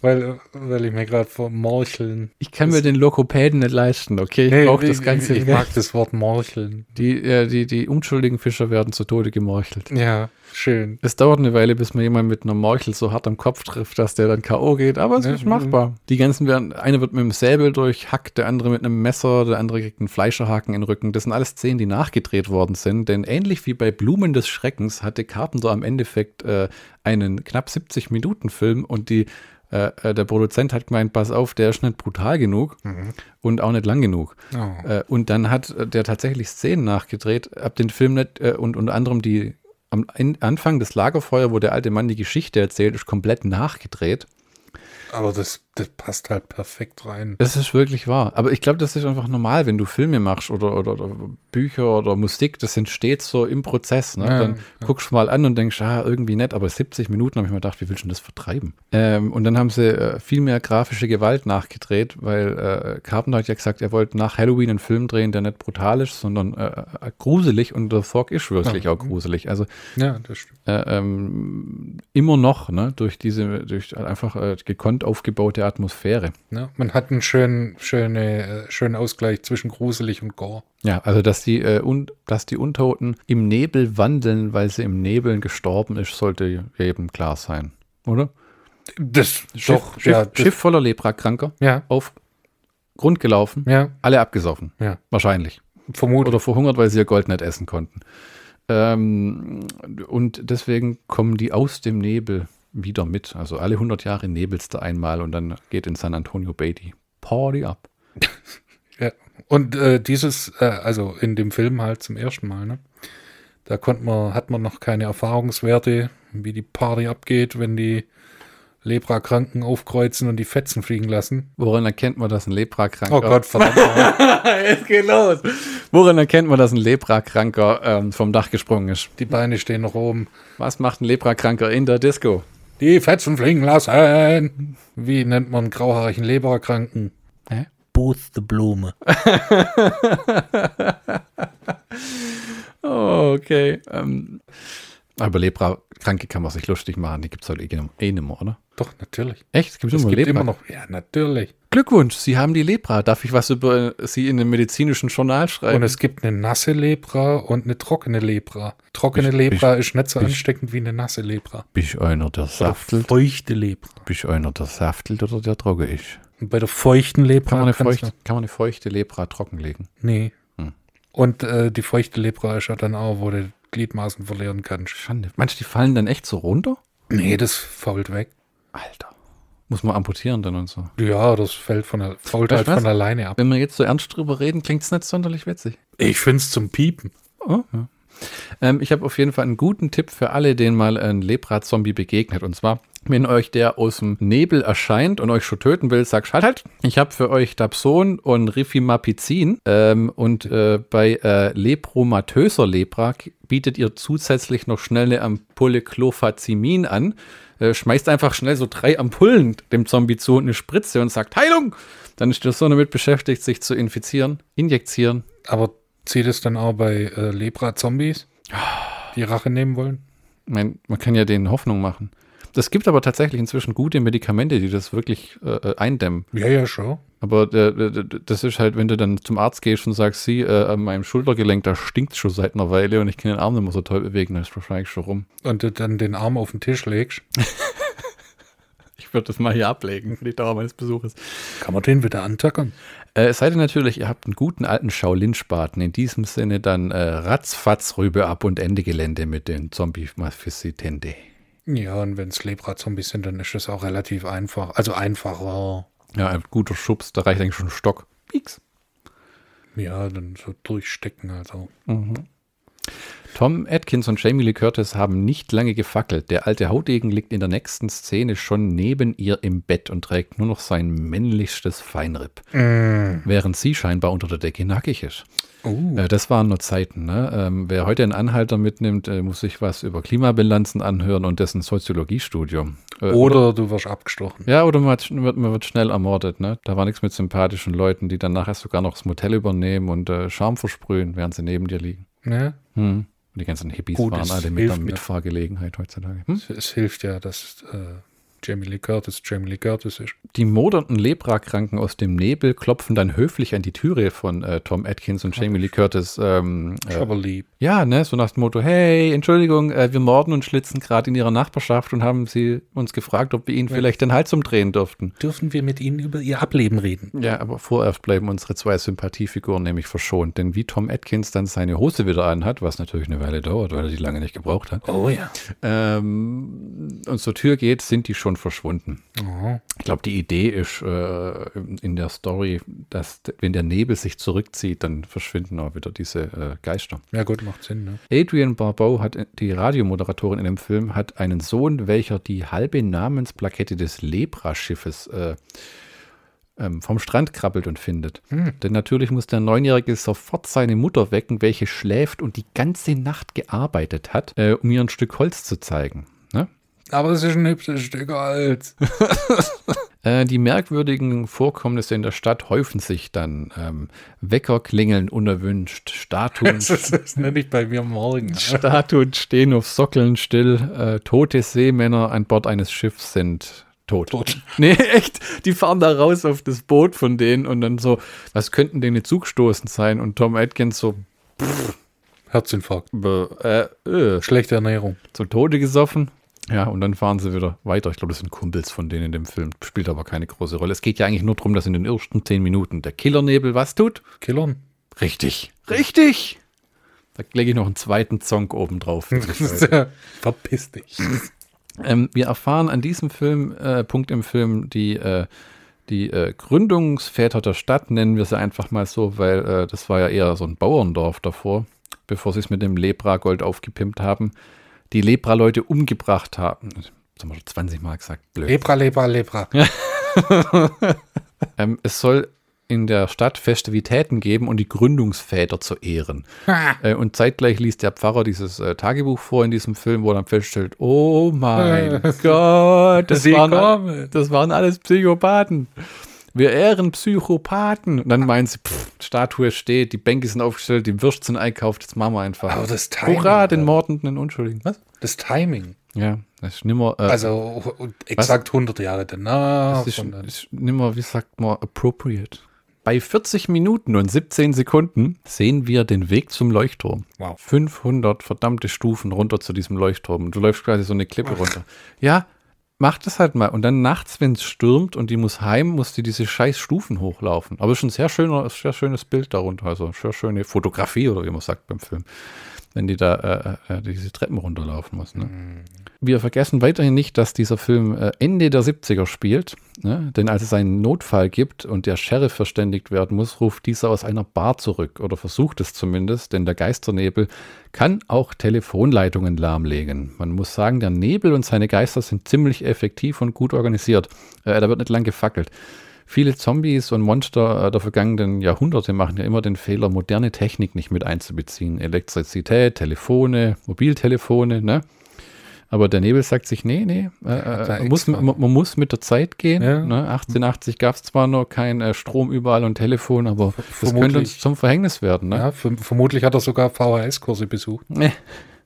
Weil, weil ich mir gerade vor Morcheln. Ich kann mir den Lokopäden nicht leisten, okay? Ich Nee, brauche das Ganze. Ich, ich mag das Wort Morcheln. die, äh, die, die unschuldigen Fischer werden zu Tode gemorchelt. Ja, schön. Es dauert eine Weile, bis man jemanden mit einer Morchel so hart am Kopf trifft, dass der dann K.O. geht, aber es Ja, ist machbar. Die ganzen werden, einer wird mit dem Säbel durchhackt, der andere mit einem Messer, der andere kriegt einen Fleischerhaken in den Rücken. Das sind alles Szenen, die nachgedreht worden sind, denn ähnlich wie bei Blumen des Schreckens hatte Carpenter am Endeffekt äh, einen knapp 70-Minuten-Film und die äh, äh, der Produzent hat gemeint, pass auf, der ist nicht brutal genug und auch nicht lang genug. Oh. Äh, und dann hat der tatsächlich Szenen nachgedreht, ab den Film nicht, äh, und unter anderem die am Anfang des Lagerfeuer, wo der alte Mann die Geschichte erzählt, ist komplett nachgedreht. Aber das, das passt halt perfekt rein. Das ist wirklich wahr. Aber ich glaube, das ist einfach normal, wenn du Filme machst oder, oder, oder Bücher oder Musik, das entsteht so im Prozess. Ne? Ja, dann ja. guckst du mal an und denkst, ah, irgendwie nett, aber 70 Minuten habe ich mir gedacht, wie willst du denn das vertreiben? Ähm, und dann haben sie äh, viel mehr grafische Gewalt nachgedreht, weil äh, Carpenter hat ja gesagt, er wollte nach Halloween einen Film drehen, der nicht brutal ist, sondern äh, äh, gruselig und The Fog ist wirklich Ja. auch gruselig. Also Ja, das stimmt. äh, ähm, immer noch, ne, durch diese, durch einfach äh, gekonnt aufgebaute Atmosphäre. Ja, man hat einen schönen, schöne, schönen Ausgleich zwischen gruselig und Gore. Ja, also dass die, äh, un, dass die Untoten im Nebel wandeln, weil sie im Nebeln gestorben ist, sollte eben klar sein, oder? Das Schiff, doch, Schiff, ja, das, Schiff voller Leprakranker, ja, auf Grund gelaufen, ja, alle abgesoffen, ja. wahrscheinlich. Vermutlich. Oder verhungert, weil sie ihr Gold nicht essen konnten. Ähm, und deswegen kommen die aus dem Nebel wieder mit. Also alle 100 Jahre nebelst du einmal und dann geht in San Antonio Bay die Party ab. Ja. Und äh, dieses, äh, also in dem Film halt zum ersten Mal, ne? Da konnte man, hat man noch keine Erfahrungswerte, wie die Party abgeht, wenn die Leprakranken aufkreuzen und die Fetzen fliegen lassen. Woran erkennt man, dass ein Leprakranker... Oh Gott, verdammt. es geht los. Woran erkennt man, dass ein Leprakranker ähm, vom Dach gesprungen ist? Die Beine stehen noch oben. Was macht ein Leprakranker in der Disco? Die Fetzen fliegen lassen. Wie nennt man grauhaarigen Leprakranken? Hä? Booth the Blume. oh, okay. Ähm, aber Leprakranke kann man sich lustig machen. Die gibt es halt eh, eh nicht mehr, oder? Doch, natürlich. Echt? Es gibt, es immer, gibt immer, noch. Ja, natürlich. Glückwunsch, Sie haben die Lepra. Darf ich was über Sie in einem medizinischen Journal schreiben? Und es gibt eine nasse Lepra und eine trockene Lepra. Trockene bist, Lepra bist, ist nicht so bist, ansteckend wie eine nasse Lepra. Bist einer, der saftelt? Feuchte Lepra. Bist einer, der saftelt oder der trocken ist? Und bei der feuchten Lepra kann man eine, feuchte, kann man eine feuchte Lepra trockenlegen? Nee. Hm. Und äh, die feuchte Lepra ist ja dann auch, wo du Gliedmaßen verlieren kannst. Schande. Meinst du, die fallen dann echt so runter? Nee, das fault weg. Alter. Muss man amputieren dann und so. Ja, das fällt von der, fault halt von alleine ab. Wenn wir jetzt so ernst drüber reden, klingt es nicht sonderlich witzig. Ich finde es zum Piepen. Oh, ja. Ähm, ich habe auf jeden Fall einen guten Tipp für alle, denen mal ein Lepra-Zombie begegnet. Und zwar, wenn euch der aus dem Nebel erscheint und euch schon töten will, sagt halt halt. Ich habe für euch Dapson und Rifimapizin. Ähm, und äh, bei äh, lepromatöser Lepra bietet ihr zusätzlich noch schnell eine Ampulle Clofazimin an. Äh, schmeißt einfach schnell so drei Ampullen dem Zombie zu und eine Spritze und sagt Heilung. Dann ist der so damit beschäftigt, sich zu infizieren, injizieren. Aber zieht es dann auch bei äh, Lepra-Zombies, die Rache nehmen wollen? Man, man kann ja denen Hoffnung machen. Es gibt aber tatsächlich inzwischen gute Medikamente, die das wirklich äh, äh eindämmen. Ja, ja, schon. Aber äh, das ist halt, wenn du dann zum Arzt gehst und sagst, sie, äh, an meinem Schultergelenk, da stinkt schon seit einer Weile und ich kann den Arm nicht mehr so toll bewegen, dann ist wahrscheinlich schon rum. Und du dann den Arm auf den Tisch legst. ich würde das mal hier ablegen für die Dauer meines Besuches. Kann man den wieder antackern? Äh, es sei denn natürlich, ihr habt einen guten alten Shaolin-Spaten. In diesem Sinne dann äh, ratzfatz Rübe ab und Ende Gelände mit den Zombie-Mafisitende. Ja, und wenn es Lepra-Zombies sind, dann ist es auch relativ einfach. Also einfacher. Ja, ein guter Schubs, da reicht eigentlich schon ein Stock. Pieks. Ja, dann so durchstecken also. Mhm. Tom Atkins und Jamie Lee Curtis haben nicht lange gefackelt. Der alte Hautdegen liegt in der nächsten Szene schon neben ihr im Bett und trägt nur noch sein männlichstes Feinripp. Mm. Während sie scheinbar unter der Decke nackig ist. Uh. Das waren nur Zeiten. Ne? Ähm, wer heute einen Anhalter mitnimmt, äh, muss sich was über Klimabilanzen anhören und dessen Soziologiestudium. Äh, oder, oder, du wirst abgestochen. Ja, oder man wird, man wird schnell ermordet. Ne? Da war nichts mit sympathischen Leuten, die dann nachher sogar noch das Motel übernehmen und äh, Charme versprühen, während sie neben dir liegen. Ja. Hm. Die ganzen Hippies Gut, waren alle mit der Mitfahrgelegenheit heutzutage. Hm? Es, es, hilft ja, dass äh, Jamie Lee Curtis Jamie Lee Curtis ist. Die modernden Leprakranken aus dem Nebel klopfen dann höflich an die Türe von äh, Tom Atkins und Jamie Lee Curtis. Ähm, äh, lieb. Ja, ne, so nach dem Motto, hey, Entschuldigung, äh, wir morden und schlitzen gerade in ihrer Nachbarschaft und haben sie uns gefragt, ob wir ihnen ja. vielleicht den Hals umdrehen dürften. Dürfen wir mit ihnen über ihr Ableben reden? Ja, aber vorerst bleiben unsere zwei Sympathiefiguren nämlich verschont, denn wie Tom Atkins dann seine Hose wieder anhat, was natürlich eine Weile dauert, weil er die lange nicht gebraucht hat. Oh ja. Ähm, und zur Tür geht, sind die schon verschwunden. Oh. Ich glaube, die Idee ist äh, in der Story, dass wenn der Nebel sich zurückzieht, dann verschwinden auch wieder diese äh, Geister. Ja gut, macht Sinn. Ne? Adrian Barbeau hat die Radiomoderatorin in dem Film hat einen Sohn, welcher die halbe Namensplakette des Lepra-Schiffes äh, ähm, vom Strand krabbelt und findet. Hm. Denn natürlich muss der Neunjährige sofort seine Mutter wecken, welche schläft und die ganze Nacht gearbeitet hat, äh, um ihr ein Stück Holz zu zeigen. Aber es ist ein hübsches Stück Holz. Äh, die merkwürdigen Vorkommnisse in der Stadt häufen sich dann. Ähm, Wecker klingeln unerwünscht, Statuen. das nenne ich bei mir morgen. Statuen stehen auf Sockeln still, äh, tote Seemänner an Bord eines Schiffs sind tot. tot. Nee, echt. Die fahren da raus auf das Boot von denen und dann so, was könnten denen Zugstoßen sein? Und Tom Atkins so, pff, Herzinfarkt. Äh, äh. Schlechte Ernährung. Zu Tode gesoffen. Ja, und dann fahren sie wieder weiter. Ich glaube, das sind Kumpels von denen in dem Film. Spielt aber keine große Rolle. Es geht ja eigentlich nur darum, dass in den ersten zehn Minuten der Killernebel was tut? Killern. Richtig. Richtig. Da lege ich noch einen zweiten Song oben drauf. Verpiss dich. Ähm, wir erfahren an diesem Film, äh, Punkt im Film, die, äh, die äh, Gründungsväter der Stadt, nennen wir sie einfach mal so, weil äh, das war ja eher so ein Bauerndorf davor bevor sie es mit dem Lepra-Gold aufgepimpt haben, die Lepra-Leute umgebracht haben. Das haben wir schon 20 Mal gesagt. Blöd. Lepra, Lepra, Lepra. ähm, es soll in der Stadt Festivitäten geben und die Gründungsväter zu ehren. äh, und zeitgleich liest der Pfarrer dieses äh, Tagebuch vor in diesem Film, wo er dann feststellt, oh mein Gott, das waren, das waren alles Psychopathen. Wir ehren Psychopathen. Und dann meinen sie, pff, Statue steht, die Bänke sind aufgestellt, die Würste sind einkauft, das machen wir einfach. Aber das Timing. Hurra, den mordenden Unschuldigen. Was? Das Timing. Ja, das ist nimmer. Äh, also exakt was? 100 Jahre danach. Das ist, ist nimmer, wie sagt man, appropriate. Bei 40 Minuten und 17 Sekunden sehen wir den Weg zum Leuchtturm. Wow. 500 verdammte Stufen runter zu diesem Leuchtturm. Du läufst quasi so eine Klippe runter. Ja, mach das halt mal. Und dann nachts, wenn es stürmt und die muss heim, muss die diese scheiß Stufen hochlaufen. Aber es ist ein sehr schöner, sehr schönes Bild darunter. Also sehr schöne Fotografie oder wie man sagt beim Film wenn die da äh, äh, diese Treppen runterlaufen muss. Ne? Mhm. Wir vergessen weiterhin nicht, dass dieser Film äh, Ende der 70er spielt. Ne? Denn als es einen Notfall gibt und der Sheriff verständigt werden muss, ruft dieser aus einer Bar zurück oder versucht es zumindest, denn der Geisternebel kann auch Telefonleitungen lahmlegen. Man muss sagen, der Nebel und seine Geister sind ziemlich effektiv und gut organisiert. Äh, da wird nicht lang gefackelt. Viele Zombies und Monster äh, der vergangenen Jahrhunderte machen ja immer den Fehler, moderne Technik nicht mit einzubeziehen. Elektrizität, Telefone, Mobiltelefone, ne? Aber der Nebel sagt sich, nee, nee, äh, äh muss, man, man, muss mit der Zeit gehen. Ja. Ne? 1880 gab es zwar noch kein äh, Strom überall und Telefon, aber Vermutlich. das könnte uns zum Verhängnis werden. Ne? Ja, vermutlich hat er sogar VHS-Kurse besucht. Nee.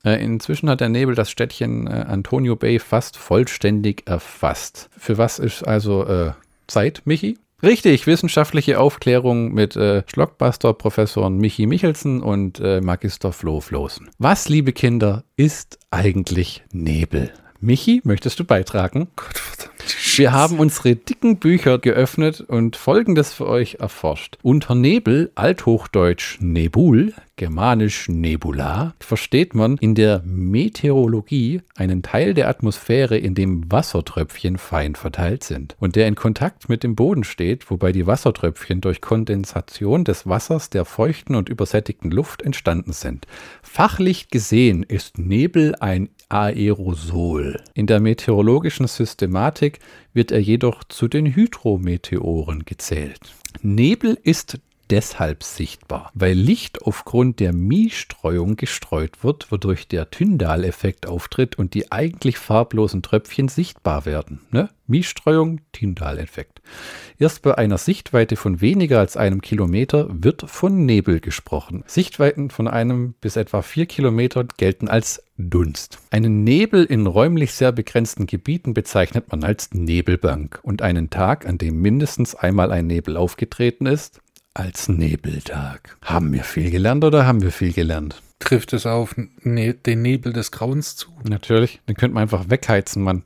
Äh, inzwischen hat der Nebel das Städtchen äh, Antonio Bay fast vollständig erfasst. Für was ist also Zeit, Michi? Richtig, wissenschaftliche Aufklärung mit äh, Schlockbuster-Professoren Michi Michelsen und äh, Magister Flo Flosen. Was, liebe Kinder, ist eigentlich Nebel? Michi, möchtest du beitragen? Gott verdammt. Wir haben unsere dicken Bücher geöffnet und Folgendes für euch erforscht. Unter Nebel, althochdeutsch Nebul, germanisch Nebula, versteht man in der Meteorologie einen Teil der Atmosphäre, in dem Wassertröpfchen fein verteilt sind und der in Kontakt mit dem Boden steht, wobei die Wassertröpfchen durch Kondensation des Wassers der feuchten und übersättigten Luft entstanden sind. Fachlich gesehen ist Nebel ein Aerosol. In der meteorologischen Systematik wird er jedoch zu den Hydrometeoren gezählt. Nebel ist deshalb sichtbar, weil Licht aufgrund der Mie-Streuung gestreut wird, wodurch der Tyndall-Effekt auftritt und die eigentlich farblosen Tröpfchen sichtbar werden. Ne? Mie-Streuung, Tyndall-Effekt. Erst bei einer Sichtweite von weniger als einem Kilometer wird von Nebel gesprochen. Sichtweiten von einem bis etwa vier Kilometer gelten als Dunst. Einen Nebel in räumlich sehr begrenzten Gebieten bezeichnet man als Nebelbank und einen Tag, an dem mindestens einmal ein Nebel aufgetreten ist, als Nebeltag. Haben wir viel gelernt oder haben wir viel gelernt? Trifft es auf ne den Nebel des Grauens zu? Natürlich, den könnte man einfach wegheizen, Mann.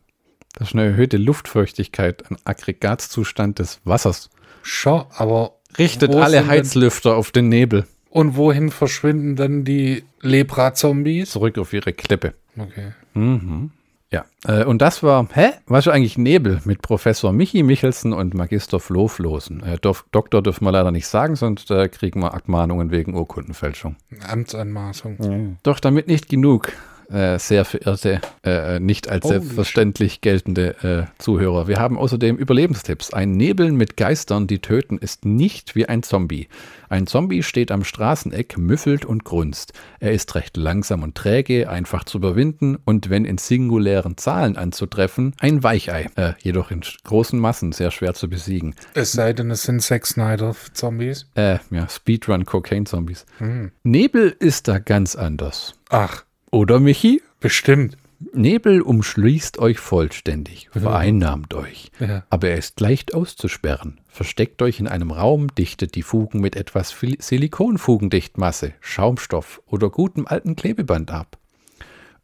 Das ist eine erhöhte Luftfeuchtigkeit, ein Aggregatzustand des Wassers. Schon, aber. Richtet alle Heizlüfter auf den Nebel. Und wohin verschwinden dann die Lepra-Zombies? Zurück auf ihre Klippe. Okay. Mhm. Ja, äh, und das war, hä? Was ist eigentlich Nebel mit Professor Michi Michelsen und Magister Flo Flosen? Äh, Doktor dürfen wir leider nicht sagen, sonst äh, kriegen wir Abmahnungen wegen Urkundenfälschung. Amtsanmaßung. Ja. Doch damit nicht genug äh, sehr verehrte, äh, nicht als Holy selbstverständlich geltende äh, Zuhörer. Wir haben außerdem Überlebenstipps. Ein Nebeln mit Geistern, die töten, ist nicht wie ein Zombie. Ein Zombie steht am Straßeneck, müffelt und grunzt. Er ist recht langsam und träge, einfach zu überwinden und wenn in singulären Zahlen anzutreffen, ein Weichei. Äh, jedoch in großen Massen sehr schwer zu besiegen. Es sei denn, es sind Zack Snyder-Zombies. Äh, ja, Speedrun-Cocaine-Zombies. Hm. Nebel ist da ganz anders. Ach. Oder Michi? Bestimmt. Nebel umschließt euch vollständig, vereinnahmt euch. Ja. Aber er ist leicht auszusperren. Versteckt euch in einem Raum, dichtet die Fugen mit etwas Silikonfugendichtmasse, Schaumstoff oder gutem alten Klebeband ab.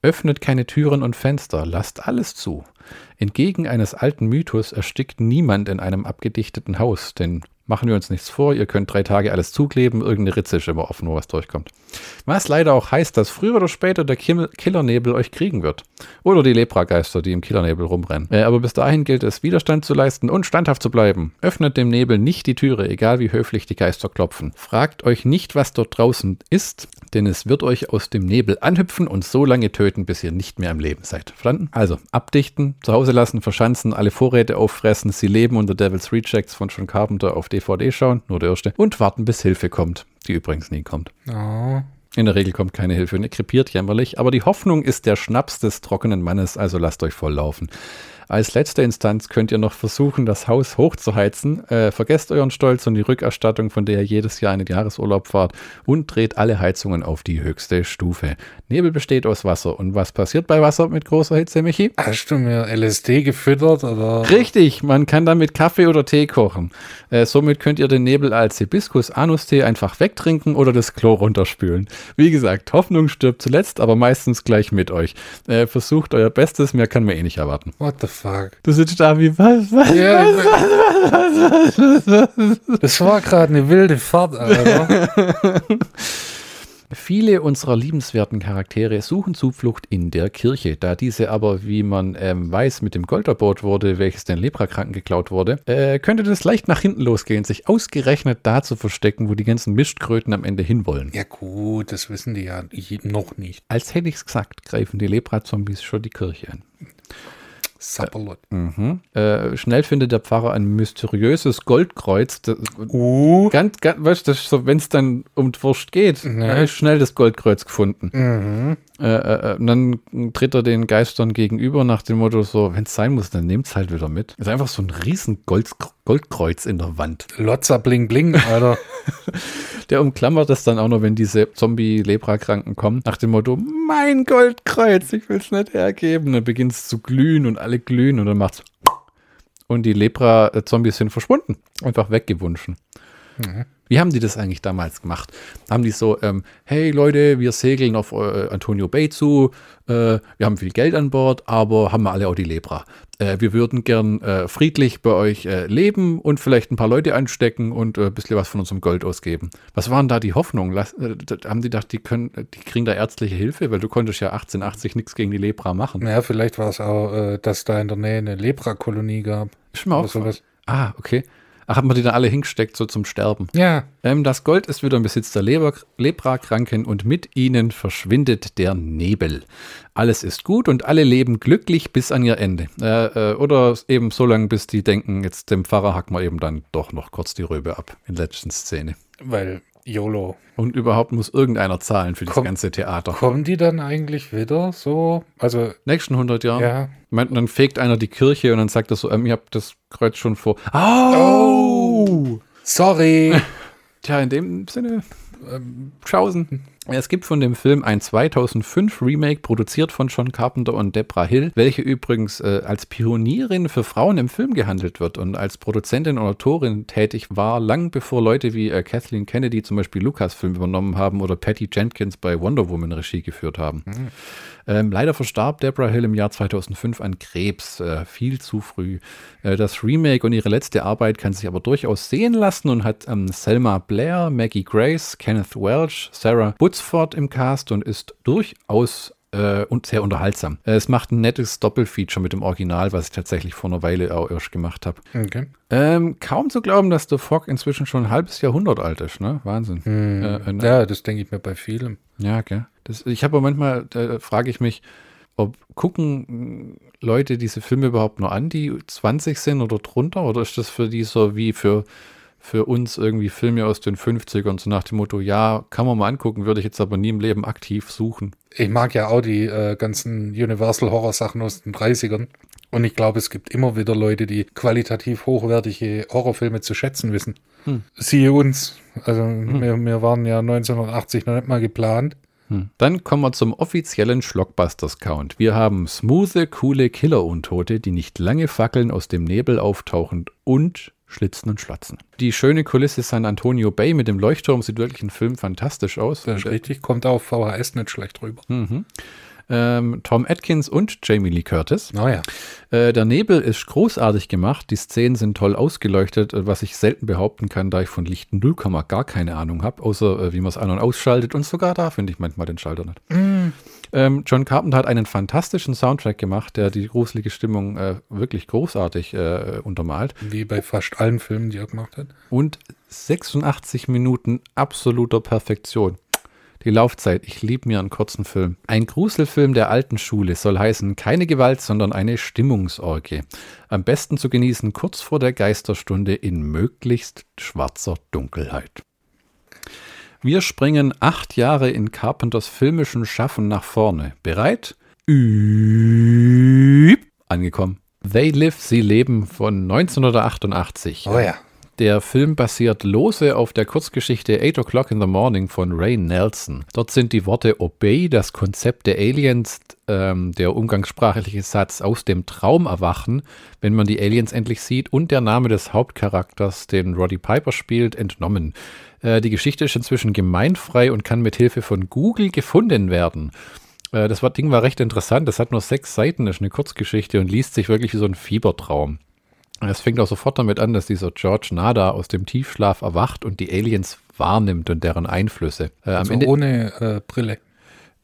Öffnet keine Türen und Fenster, lasst alles zu. Entgegen eines alten Mythos erstickt niemand in einem abgedichteten Haus, denn Machen wir uns nichts vor, ihr könnt drei Tage alles zukleben, irgendeine Ritze ist immer offen, wo was durchkommt. Was leider auch heißt, dass früher oder später der Killernebel euch kriegen wird. Oder die Leprageister, die im Killernebel rumrennen. Äh, aber bis dahin gilt es, Widerstand zu leisten und standhaft zu bleiben. Öffnet dem Nebel nicht die Türe, egal wie höflich die Geister klopfen. Fragt euch nicht, was dort draußen ist, denn es wird euch aus dem Nebel anhüpfen und so lange töten, bis ihr nicht mehr am Leben seid. Verstanden? Also, abdichten, zu Hause lassen, verschanzen, alle Vorräte auffressen, sie leben unter Devil's Rejects von John Carpenter auf DVD schauen, nur der erste, und warten, bis Hilfe kommt, die übrigens nie kommt. Oh. In der Regel kommt keine Hilfe und ihr krepiert jämmerlich, aber die Hoffnung ist der Schnaps des trockenen Mannes, also lasst euch volllaufen. Als letzte Instanz könnt ihr noch versuchen, das Haus hochzuheizen. Äh, vergesst euren Stolz und die Rückerstattung, von der ihr jedes Jahr in den Jahresurlaub fahrt und dreht alle Heizungen auf die höchste Stufe. Nebel besteht aus Wasser. Und was passiert bei Wasser mit großer Hitze, Michi? Hast du mir LSD gefüttert? Oder? Richtig, man kann damit Kaffee oder Tee kochen. Äh, somit könnt ihr den Nebel als Hibiskus-Anustee einfach wegtrinken oder das Klo runterspülen. Wie gesagt, Hoffnung stirbt zuletzt, aber meistens gleich mit euch. Äh, versucht euer Bestes, mehr kann man eh nicht erwarten. What the fuck? Du sitzt da wie, was, was, yeah, was, was, was, was, was, Das war gerade eine wilde Fahrt, Alter. Viele unserer liebenswerten Charaktere suchen Zuflucht in der Kirche. Da diese aber, wie man ähm, weiß, mit dem Gold erbaut wurde, welches den Leprakranken geklaut wurde, äh, könnte das leicht nach hinten losgehen, sich ausgerechnet da zu verstecken, wo die ganzen Mistkröten am Ende hinwollen. Ja gut, das wissen die ja noch nicht. Als hätte ich es gesagt, greifen die Lepra-Zombies schon die Kirche an. Sapperlot. Äh, mhm. äh, schnell findet der Pfarrer ein mysteriöses Goldkreuz. Das, uh. Ganz, ganz, weißt du, so, wenn es dann um die Wurst geht, nee. ist schnell das Goldkreuz gefunden. Mhm. Äh, äh, äh, und dann tritt er den Geistern gegenüber nach dem Motto so, wenn es sein muss, dann nehmt es halt wieder mit. Ist einfach so ein riesen Gold, Goldkreuz in der Wand. Lotzer bling bling, Alter. der umklammert das dann auch noch, wenn diese Zombie-Lepra-Kranken kommen, nach dem Motto, mein Goldkreuz, ich will es nicht hergeben. Und dann beginnt es zu glühen und alle glühen und dann macht's und die Lepra-Zombies sind verschwunden. Einfach weggewunschen. Mhm. Wie haben die das eigentlich damals gemacht? Haben die so, ähm, hey Leute, wir segeln auf äh, Antonio Bay zu, äh, wir haben viel Geld an Bord, aber haben wir alle auch die Lepra. Äh, wir würden gern äh, friedlich bei euch äh, leben und vielleicht ein paar Leute anstecken und äh, ein bisschen was von unserem Gold ausgeben. Was waren da die Hoffnungen? haben die gedacht, die, können, die kriegen da ärztliche Hilfe? Weil du konntest ja 1880 nichts gegen die Lepra machen. Ja, vielleicht war es auch, dass da in der Nähe eine Lepra-Kolonie gab. Ist mir auch sowas. Ah, okay. Ach, hat man die dann alle hingesteckt, so zum Sterben? Ja. Ähm, das Gold ist wieder im Besitz der Leber Leprakranken und mit ihnen verschwindet der Nebel. Alles ist gut und alle leben glücklich bis an ihr Ende. Äh, äh, oder eben so lange, bis die denken, jetzt dem Pfarrer hacken wir eben dann doch noch kurz die Röbe ab in der letzten Szene. Weil YOLO. Und überhaupt muss irgendeiner zahlen für Komm, das ganze Theater. Kommen die dann eigentlich wieder so? Also. Nächsten 100 Jahren? Ja. Meint, dann fegt einer die Kirche und dann sagt er so, ähm, ihr habt das Kreuz schon vor. Oh! oh sorry. Tja, in dem Sinne, ähm, Schausen. Es gibt von dem Film ein 2005 Remake, produziert von John Carpenter und Debra Hill, welche übrigens äh, als Pionierin für Frauen im Film gehandelt wird und als Produzentin und Autorin tätig war, lang bevor Leute wie äh, Kathleen Kennedy zum Beispiel Lucasfilm übernommen haben oder Patty Jenkins bei Wonder Woman Regie geführt haben. Mhm. Ähm, leider verstarb Debra Hill im Jahr 2005 an Krebs, äh, viel zu früh. Äh, das Remake und ihre letzte Arbeit kann sich aber durchaus sehen lassen und hat ähm, Selma Blair, Maggie Grace, Kenneth Welch, Sarah Butzford im Cast und ist durchaus äh, und sehr unterhaltsam. Äh, es macht ein nettes Doppelfeature mit dem Original, was ich tatsächlich vor einer Weile auch erst gemacht habe. Okay. Ähm, kaum zu glauben, dass The Fog inzwischen schon ein halbes Jahrhundert alt ist, ne? Wahnsinn. Hm. Äh, ne? Ja, das denke ich mir bei vielen. Ja, gell. Das, ich habe manchmal, da frage ich mich, ob gucken Leute diese Filme überhaupt nur an, die 20 sind oder drunter? Oder ist das für die so wie für, für uns irgendwie Filme aus den 50ern, so nach dem Motto, ja, kann man mal angucken, würde ich jetzt aber nie im Leben aktiv suchen. Ich mag ja auch die äh, ganzen Universal Horror Sachen aus den 30ern. Und ich glaube, es gibt immer wieder Leute, die qualitativ hochwertige Horrorfilme zu schätzen wissen. Hm. Siehe uns. Also hm. wir, wir waren ja 1980 noch nicht mal geplant. Hm. Dann kommen wir zum offiziellen Schlockbusters-Count. Wir haben smoothe, coole Killer-Untote, die nicht lange fackeln, aus dem Nebel auftauchen und schlitzen und schlatzen. Die schöne Kulisse San Antonio Bay mit dem Leuchtturm sieht wirklich im Film fantastisch aus. Das ist richtig, kommt auf VHS nicht schlecht rüber. Mhm. Ähm, Tom Atkins und Jamie Lee Curtis. Oh ja. Äh, der Nebel ist großartig gemacht. Die Szenen sind toll ausgeleuchtet, äh, was ich selten behaupten kann, da ich von Licht 0, gar keine Ahnung habe, außer äh, wie man es an- und ausschaltet. Und sogar da finde ich manchmal den Schalter nicht. Mm. Ähm, John Carpenter hat einen fantastischen Soundtrack gemacht, der die gruselige Stimmung äh, wirklich großartig äh, untermalt. Wie bei fast allen Filmen, die er gemacht hat. Und 86 Minuten absoluter Perfektion. Die Laufzeit, ich liebe mir einen kurzen Film. Ein Gruselfilm der alten Schule soll heißen, keine Gewalt, sondern eine Stimmungsorgie. Am besten zu genießen kurz vor der Geisterstunde in möglichst schwarzer Dunkelheit. Wir springen acht Jahre in Carpenters filmischen Schaffen nach vorne. Bereit? Üb. Angekommen. They Live, Sie leben von 1988. Oh ja. Der Film basiert lose auf der Kurzgeschichte Eight O'Clock in the Morning von Ray Nelson. Dort sind die Worte Obey, das Konzept der Aliens, ähm, der umgangssprachliche Satz aus dem Traum erwachen, wenn man die Aliens endlich sieht, und der Name des Hauptcharakters, den Roddy Piper spielt, entnommen. Äh, die Geschichte ist inzwischen gemeinfrei und kann mit Hilfe von Google gefunden werden. Äh, das Ding war recht interessant. Das hat nur sechs Seiten, ist eine Kurzgeschichte und liest sich wirklich wie so ein Fiebertraum. Es fängt auch sofort damit an, dass dieser George Nada aus dem Tiefschlaf erwacht und die Aliens wahrnimmt und deren Einflüsse. Äh, also am Ende, ohne äh, Brille.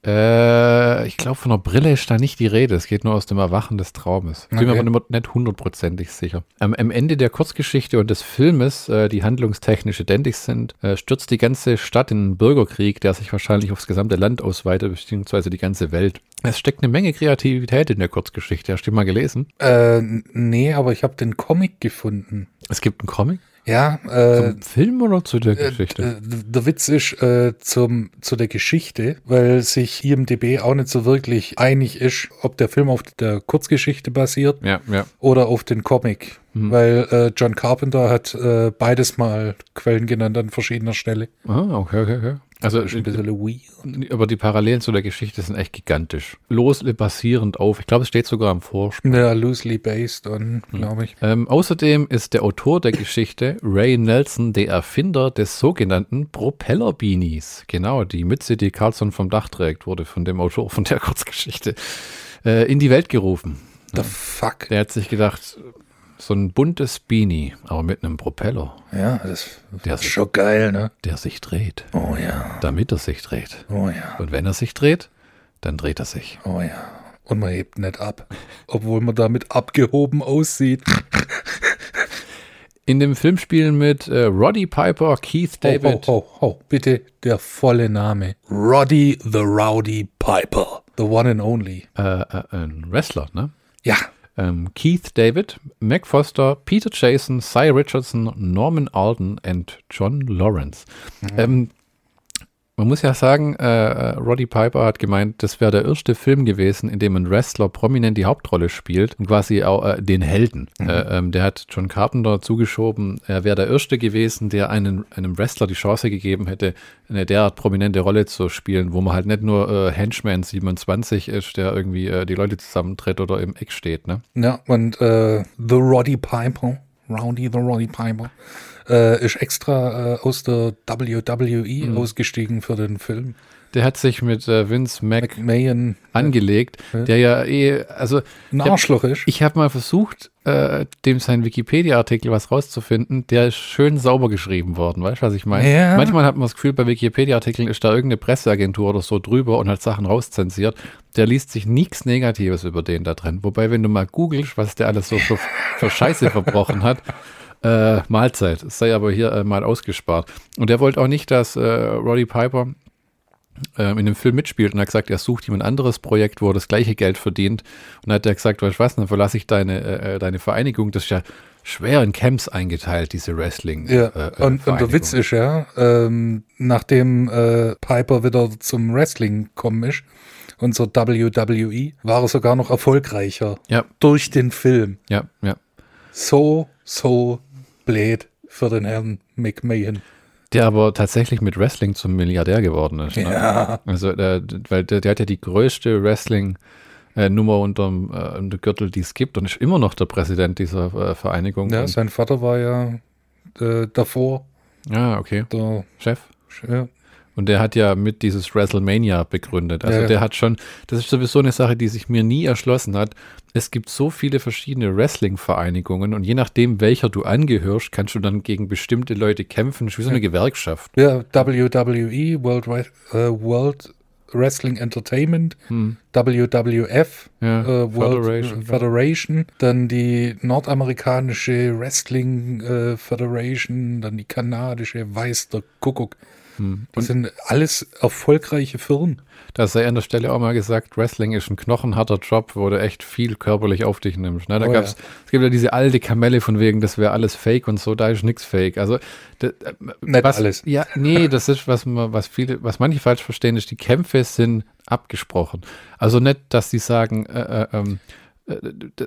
Äh, ich glaube, von einer Brille ist da nicht die Rede. Es geht nur aus dem Erwachen des Traumes. Ich bin mir aber nicht hundertprozentig sicher. Ähm, am Ende der Kurzgeschichte und des Filmes, äh, die handlungstechnisch identisch sind, äh, stürzt die ganze Stadt in einen Bürgerkrieg, der sich wahrscheinlich aufs gesamte Land ausweitet, beziehungsweise die ganze Welt. Es steckt eine Menge Kreativität in der Kurzgeschichte. Hast du die mal gelesen? Äh, nee, aber ich habe den Comic gefunden. Es gibt einen Comic? Ja, äh, zum Film oder zu der äh, Geschichte? Äh, der Witz ist äh, zum, zu der Geschichte, weil sich IMDB auch nicht so wirklich einig ist, ob der Film auf der Kurzgeschichte basiert ja, ja. oder auf den Comic. Mhm. Weil äh, John Carpenter hat äh, beides mal Quellen genannt an verschiedener Stelle. Ah, okay, okay, okay. Also, ein bisschen weird. aber die Parallelen zu der Geschichte sind echt gigantisch. Losely basierend auf, ich glaube, es steht sogar am Vorspann. Ja, loosely based on, glaube ich. Ähm, außerdem ist der Autor der Geschichte, Ray Nelson, der Erfinder des sogenannten Propeller-Beanies. Genau, die Mütze, die Carlson vom Dach trägt, wurde von dem Autor von der Kurzgeschichte äh, in die Welt gerufen. The fuck? Der hat sich gedacht, so ein buntes Beanie, aber mit einem Propeller. Ja, das, das ist schon geil, ne? Der sich dreht. Oh ja. Damit er sich dreht. Oh ja. Und wenn er sich dreht, dann dreht er sich. Oh ja. Und man hebt nicht ab, obwohl man damit abgehoben aussieht. In dem Film spielen mit äh, Roddy Piper, Keith David. Oh, oh, oh, bitte der volle Name. Roddy the Rowdy Piper. The one and only. Äh, äh, ein Wrestler, ne? Ja ähm, Keith David, Mac Foster, Peter Jason, Cy Richardson, Norman Alden und John Lawrence. Mhm. Ähm, man muss ja sagen, äh, äh, Roddy Piper hat gemeint, das wäre der erste Film gewesen, in dem ein Wrestler prominent die Hauptrolle spielt und quasi auch äh, den Helden. Mhm. Äh, ähm, der hat John Carpenter zugeschoben, er wäre der erste gewesen, der einen, einem Wrestler die Chance gegeben hätte, eine derart prominente Rolle zu spielen, wo man halt nicht nur äh, Henchman 27 ist, der irgendwie äh, die Leute zusammentritt oder im Eck steht. Ne? Ja, und The Roddy Piper, Rowdy the Roddy Piper äh, ist extra äh, aus der WWE mhm. ausgestiegen für den Film. Der hat sich mit äh, Vince Mac McMahon angelegt, ja. der ja eh, also ein Arschloch ist. Ich habe mal versucht, äh, dem seinen Wikipedia-Artikel was rauszufinden. Der ist schön sauber geschrieben worden, weißt du, was ich meine? Ja. Manchmal hat man das Gefühl, bei Wikipedia-Artikeln ist da irgendeine Presseagentur oder so drüber und hat Sachen rauszensiert. Der liest sich nichts Negatives über den da drin. Wobei, wenn du mal googelst, was der alles so für, für Scheiße verbrochen hat, äh, Mahlzeit. Es sei aber hier äh, mal ausgespart. Und er wollte auch nicht, dass äh, Roddy Piper ähm, in dem Film mitspielt und hat gesagt, er sucht ihm ein anderes Projekt, wo er das gleiche Geld verdient. Und hat er gesagt, weißt du was, dann verlasse ich deine, äh, äh, deine Vereinigung. Das ist ja schwer in Camps eingeteilt, diese Wrestling. Ja, äh, und, und, der Witz ist ja, ähm, nachdem äh, Piper wieder zum Wrestling gekommen ist, und so WWE, war er sogar noch erfolgreicher. Ja. Durch den Film. Ja, ja. So, so blöd für den Herrn McMahon. Der aber tatsächlich mit Wrestling zum Milliardär geworden ist. Ne? Ja. Also, der, weil der, der hat ja die größte Wrestling- Nummer unterm äh, Gürtel, die es gibt und ist immer noch der Präsident dieser äh, Vereinigung. Ja, sein Vater war ja äh, davor. Ja, okay. Der Chef. Ja. Und der hat ja mit dieses WrestleMania begründet. Also ja, der hat schon, das ist sowieso eine Sache, die sich mir nie erschlossen hat. Es gibt so viele verschiedene Wrestling-Vereinigungen und je nachdem, welcher du angehörst, kannst du dann gegen bestimmte Leute kämpfen. Das ist wie so eine Gewerkschaft. Ja, WWE, World, uh, World Wrestling Entertainment, hm. WWF, ja, äh, World Federation, Federation, dann die nordamerikanische Wrestling äh, Federation, dann die kanadische, weiß der Kuckuck. Hm. Das sind alles erfolgreiche Firmen. Da sei an der Stelle auch mal gesagt, Wrestling ist ein knochenharter Job, wo du echt viel körperlich auf dich nimmst. Ne? Da oh, gab's, ja. Es gibt ja diese alte Kamelle von wegen, das wäre alles fake und so, da ist nichts fake. Also das, äh, Nicht was, alles. Ja, nee, das ist, was man, was viele, was manche falsch verstehen, ist, die Kämpfe sind abgesprochen. Also nicht, dass die sagen, äh, äh, ähm, äh,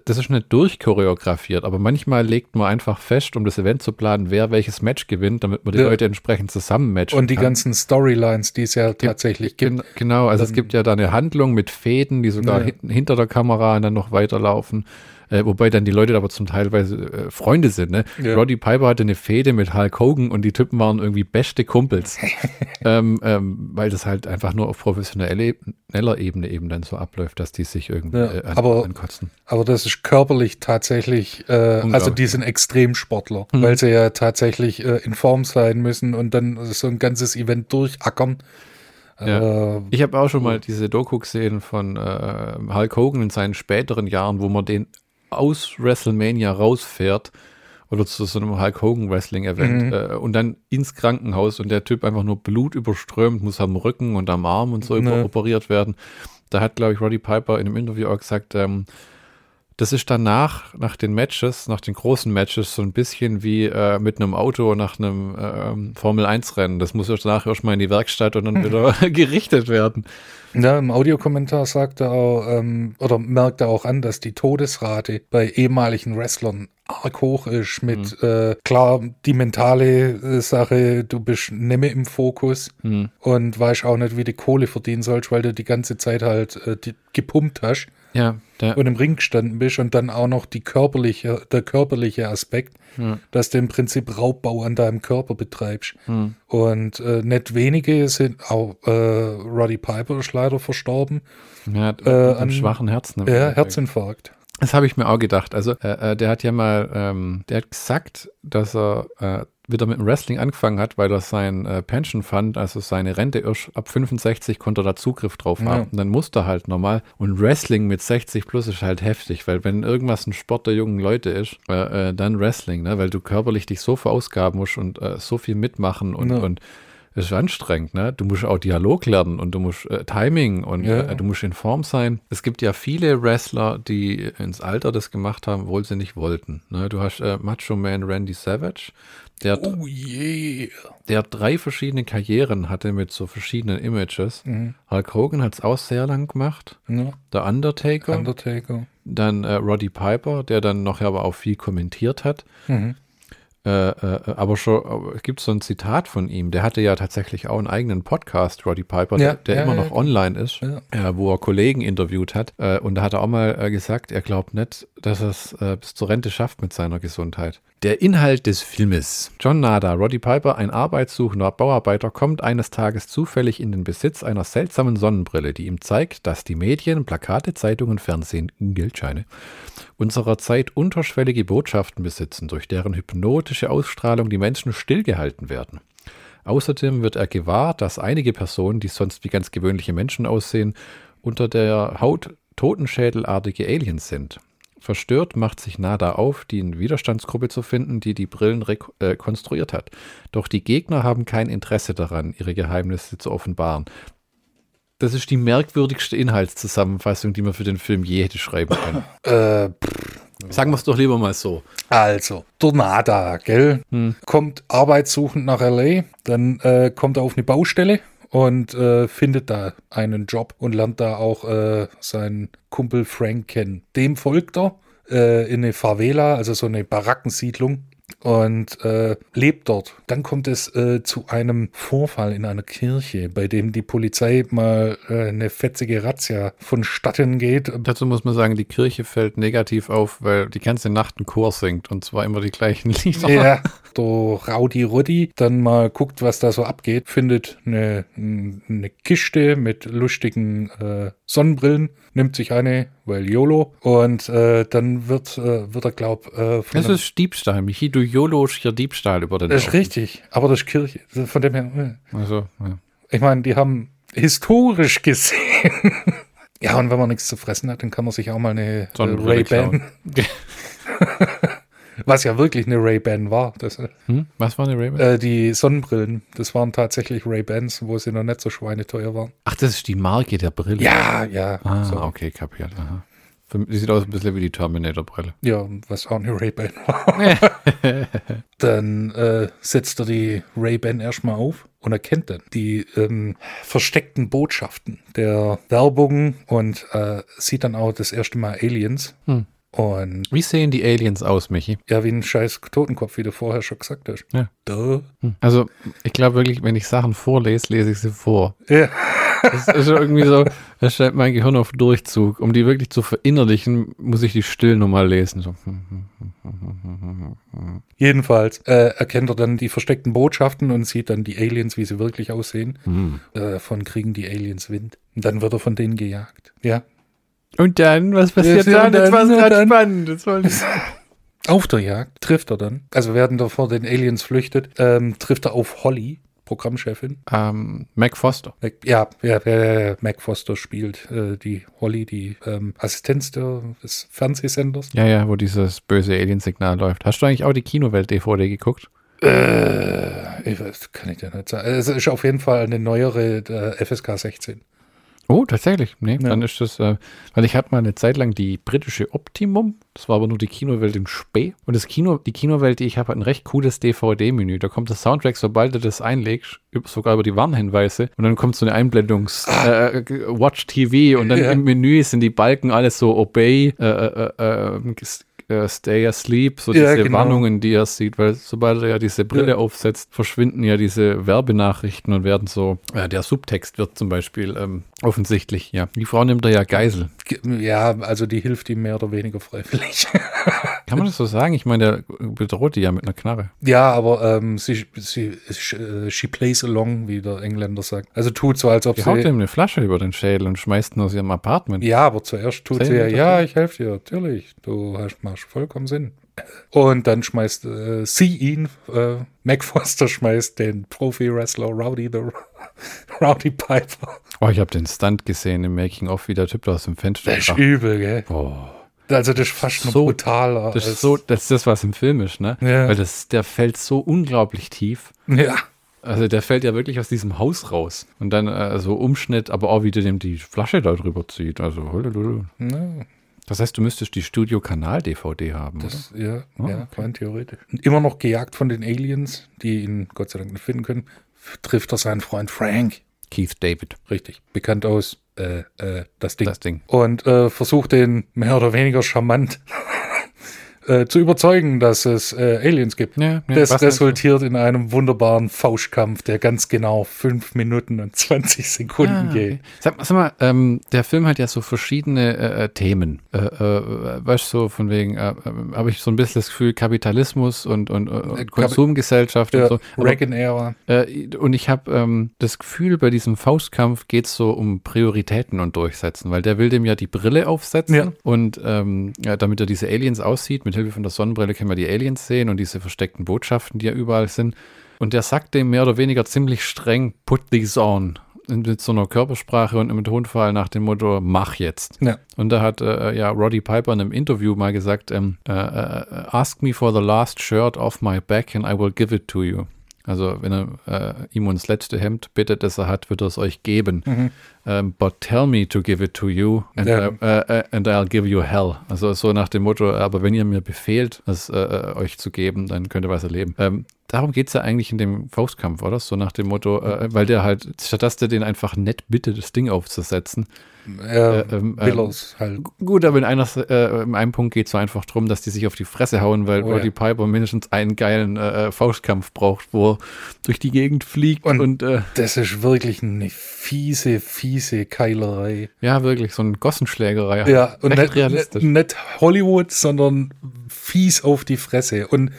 das ist nicht durchchoreografiert, aber manchmal legt man einfach fest, um das Event zu planen, wer welches Match gewinnt, damit man die ja. Leute entsprechend zusammen matchen Und die kann. ganzen Storylines, die es ja tatsächlich gibt. Genau, also es gibt ja da eine Handlung mit Fäden, die sogar ja. hinter der Kamera dann noch weiterlaufen. Äh, wobei dann die Leute aber zum teilweise äh, Freunde sind. Ne? Ja. Roddy Piper hatte eine Fehde mit Hulk Hogan und die Typen waren irgendwie beste Kumpels. ähm, ähm, weil das halt einfach nur auf professioneller Ebene eben dann so abläuft, dass die sich irgendwie ja, äh, an, aber, ankotzen. Aber das ist körperlich tatsächlich, äh, also die sind Extremsportler, mhm. weil sie ja tatsächlich äh, in Form sein müssen und dann so ein ganzes Event durchackern. Ja. Äh, ich habe auch schon mal diese Doku gesehen von äh, Hulk Hogan in seinen späteren Jahren, wo man den aus WrestleMania rausfährt oder zu so einem Hulk Hogan Wrestling Event mhm. äh, und dann ins Krankenhaus und der Typ einfach nur Blut überströmt, muss am Rücken und am Arm und so ne. operiert werden. Da hat, glaube ich, Roddy Piper in einem Interview auch gesagt, ähm, das ist danach, nach den Matches, nach den großen Matches, so ein bisschen wie äh, mit einem Auto nach einem äh, Formel-1-Rennen. Das muss danach erstmal in die Werkstatt und dann wieder gerichtet werden. Ja, im Audiokommentar sagt er auch, ähm, oder merkt er auch an, dass die Todesrate bei ehemaligen Wrestlern arg hoch ist mit, mhm. äh, klar, die mentale äh, Sache, du bist nimmer im Fokus mhm. und weißt auch nicht, wie du Kohle verdienen sollst, weil du die ganze Zeit halt äh, die, gepumpt hast. Ja. Der und im Ring gestanden bist und dann auch noch die körperliche, der körperliche Aspekt, ja. dass du im Prinzip Raubbau an deinem Körper betreibst. Mhm. Und äh, nicht wenige sind auch äh, Roddy Piper ist leider verstorben. Ja, äh, an schwachen Herzen. Ja, Herzinfarkt. Das habe ich mir auch gedacht. Also, äh, äh, der hat ja mal, ähm, der hat gesagt, dass er äh, wieder mit dem Wrestling angefangen hat, weil er sein äh, Pension Fund, also seine Rente ab 65 konnte er da Zugriff drauf haben. Ja. Und dann musste er halt normal. Und Wrestling mit 60 plus ist halt heftig, weil wenn irgendwas ein Sport der jungen Leute ist, äh, äh, dann Wrestling, ne? weil du körperlich dich so verausgaben musst und äh, so viel mitmachen und, ja. und es ist anstrengend, ne? Du musst auch Dialog lernen und du musst äh, Timing und ja. äh, du musst in Form sein. Es gibt ja viele Wrestler, die ins Alter das gemacht haben, obwohl sie nicht wollten. Ne? Du hast äh, Macho Man Randy Savage, der, oh yeah. der drei verschiedene Karrieren hatte mit so verschiedenen Images. Mhm. Hulk Hogan hat es auch sehr lang gemacht. Ja. Der Undertaker. Undertaker. Dann äh, Roddy Piper, der dann nachher aber auch viel kommentiert hat. Mhm. Äh, äh, aber schon, es gibt so ein Zitat von ihm, der hatte ja tatsächlich auch einen eigenen Podcast, Roddy Piper, ja, der, der ja, immer noch online ist, wo er Kollegen interviewt hat. Äh, und da hat er auch mal äh, gesagt, er glaubt nicht, dass er es äh, bis zur Rente schafft mit seiner Gesundheit. Der Inhalt des Filmes. John Nada, Roddy Piper, ein arbeitssuchender Bauarbeiter, kommt eines Tages zufällig in den Besitz einer seltsamen Sonnenbrille, die ihm zeigt, dass die Medien, Plakate, Zeitungen, Fernsehen, Geldscheine unserer Zeit unterschwellige Botschaften besitzen, durch deren hypnotische Ausstrahlung die Menschen stillgehalten werden. Außerdem wird er gewahr, dass einige Personen, die sonst wie ganz gewöhnliche Menschen aussehen, unter der Haut totenschädelartige Aliens sind. Verstört macht sich Nada auf, die Widerstandsgruppe zu finden, die die Brillen äh, konstruiert hat. Doch die Gegner haben kein Interesse daran, ihre Geheimnisse zu offenbaren. Das ist die merkwürdigste Inhaltszusammenfassung, die man für den Film je hätte schreiben können. Äh, Sagen wir es doch lieber mal so. Also, Tornada, gell? Hm. Kommt arbeitssuchend nach L.A., dann äh, kommt er auf eine Baustelle und äh, findet da einen Job und lernt da auch äh, seinen Kumpel Frank kennen. Dem folgt er äh, in eine Favela, also so eine Barackensiedlung und äh, lebt dort. Dann kommt es äh, zu einem Vorfall in einer Kirche, bei dem die Polizei mal äh, eine fetzige Razzia vonstatten geht. Dazu muss man sagen, die Kirche fällt negativ auf, weil die ganze Nacht ein Chor singt und zwar immer die gleichen Lieder. Ja, der Raudi Ruddy dann mal guckt, was da so abgeht, findet eine, eine Kiste mit lustigen äh, Sonnenbrillen, nimmt sich eine, weil YOLO und äh, dann wird, äh, wird er, glaub, äh, Das ist Diebstahl, Michi, du YOLO hier Diebstahl über den Das ist richtig, aber das ist Kirche, von dem her. Äh. Also, ja. Ich meine, die haben historisch gesehen ja, und wenn man nichts zu fressen hat, dann kann man sich auch mal eine äh, Ray-Ban Was ja wirklich eine Ray-Ban war. Das, äh, hm? Was war eine Ray-Ban? Äh, die Sonnenbrillen. Das waren tatsächlich Ray-Bans, wo sie noch nicht so schweineteuer waren. Ach, das ist die Marke der Brille? Ja, ja. Ah, so. okay, kapiert. Aha. Die sieht aus ein bisschen wie die Terminator-Brille. Ja, was auch eine Ray-Ban war. dann äh, setzt er die Ray-Ban erstmal auf und erkennt dann die ähm, versteckten Botschaften der Werbung und äh, sieht dann auch das erste Mal Aliens. Hm. Und wie sehen die Aliens aus, Michi? Ja, wie ein scheiß Totenkopf, wie du vorher schon gesagt hast. Ja. Duh. Hm. Also, ich glaube wirklich, wenn ich Sachen vorlese, lese ich sie vor. Ja. Das ist irgendwie so, das stellt mein Gehirn auf Durchzug. Um die wirklich zu verinnerlichen, muss ich die still nochmal lesen. So. Jedenfalls äh, erkennt er dann die versteckten Botschaften und sieht dann die Aliens, wie sie wirklich aussehen. Mhm. Äh, von kriegen die Aliens Wind. Und dann wird er von denen gejagt. Ja, und dann, was passiert ja, dann? Jetzt war es gerade spannend. Das war auf der Jagd trifft er dann, also während er vor den Aliens flüchtet, ähm, trifft er auf Holly, Programmchefin. Ähm, Mac Foster. Mac, ja, ja, ja, Mac Foster spielt äh, die Holly, die ähm, Assistenz des Fernsehsenders. Ja, ja, wo dieses böse Aliensignal läuft. Hast du eigentlich auch die Kinowelt-DVD geguckt? Äh, ich weiß, kann ich dir nicht sagen. Es ist auf jeden Fall eine neuere äh, FSK 16. Oh, tatsächlich. Nee, ja. dann ist das, äh, weil ich hatte mal eine Zeit lang die britische Optimum, das war aber nur die Kinowelt im Spee. Und das Kino, die Kinowelt, die ich habe, hat ein recht cooles DVD-Menü. Da kommt das Soundtrack, sobald du das einlegst, sogar über die Warnhinweise. Und dann kommt so eine Einblendungs ah. äh, Watch TV und dann ja. im Menü sind die Balken alles so Obey, äh, äh, äh, äh äh, Stay Asleep, so ja, diese genau. Warnungen, die er sieht, weil sobald er ja diese Brille ja. aufsetzt, verschwinden ja diese Werbenachrichten und werden so, ja, der Subtext wird zum Beispiel ähm, offensichtlich, ja. Die Frau nimmt er ja Geisel. Ja, also die hilft ihm mehr oder weniger freiwillig. Kann man das so sagen? Ich meine, der bedroht die ja mit einer Knarre. Ja, aber ähm, sie, sie, äh, she plays along, wie der Engländer sagt. Also tut so, als ob die sie... haut ihm eine Flasche über den Schädel und schmeißt ihn aus ihrem Apartment. Ja, aber zuerst tut sie ja, ja, ich helfe dir, natürlich. Du hast, machst vollkommen Sinn. Und dann schmeißt äh, sie ihn, äh, Mac Foster schmeißt den Profi-Wrestler Rowdy the Rowdy Piper. Oh, ich habe den Stunt gesehen im Making-of, wie der Typ da aus dem Fenster Das ist übel, gell? Oh. Also das ist fast noch so, brutaler. Das ist, so, das ist das, was im Film ist, ne? Ja. Weil das, der fällt so unglaublich tief. Ja. Also der fällt ja wirklich aus diesem Haus raus. Und dann äh, so Umschnitt, aber auch wie der dem die Flasche da drüber zieht. Also, ja. Das heißt, du müsstest die Studio-Kanal-DVD haben, das, oder? Ja, oh, ja, okay. rein theoretisch. Immer noch gejagt von den Aliens, die ihn Gott sei Dank nicht finden können, trifft er seinen Freund Frank. Keith David. Richtig. Bekannt aus äh, äh, das Ding. Das Ding. Und äh, versucht den mehr oder weniger charmant äh, zu überzeugen, dass es äh, Aliens gibt. Ja, ja, das resultiert in einem wunderbaren Fauschkampf, der ganz genau fünf Minuten und 20 Sekunden ah, geht. Sag, sag, mal, ähm, der Film hat ja so verschiedene äh, äh Themen. Äh, weißt du, so von wegen, habe ich so ein bisschen das Gefühl, Kapitalismus und, und, und Konsumgesellschaft ja, und so. Reagan-Ära. und ich habe ähm, das Gefühl, bei diesem Faustkampf geht es so um Prioritäten und Durchsetzen, weil der will dem ja die Brille aufsetzen und ähm, damit er diese Aliens aussieht, mit mit Hilfe von der Sonnenbrille können wir die Aliens sehen und diese versteckten Botschaften, die ja überall sind. Und der sagt dem mehr oder weniger ziemlich streng, put these on. Mit so einer Körpersprache und einem Tonfall nach dem Motto, mach jetzt. Ja. Und da hat äh, ja Roddy Piper in einem Interview mal gesagt, ähm, äh, äh, ask me for the last shirt off my back and I will give it to you. Also wenn er äh, ihm uns letzte Hemd bittet, das er hat, wird er es euch geben. Mhm. Um, ähm, but tell me to give it to you and, ja. uh, uh, and I'll give you hell. Also so nach dem Motto, aber wenn ihr mir befehlt, es uh, euch zu geben, dann könnt ihr was erleben. Ähm, darum geht es ja eigentlich in dem Faustkampf, oder? So nach dem Motto, äh, weil der halt, statt dass der den einfach nett bittet, das Ding aufzusetzen, äh, ähm, Willows halt. Gut, aber in, einer, äh, in einem Punkt geht es so einfach darum, dass die sich auf die Fresse hauen, weil oh, Roddy ja. Piper mindestens einen geilen äh, äh, Faustkampf braucht, wo er durch die Gegend fliegt. Und, und äh, das ist wirklich eine fiese, fiese Keilerei. Ja, wirklich, so eine Gossenschlägerei. Ja, und nicht, realistisch. nicht Hollywood, sondern fies auf die Fresse. Und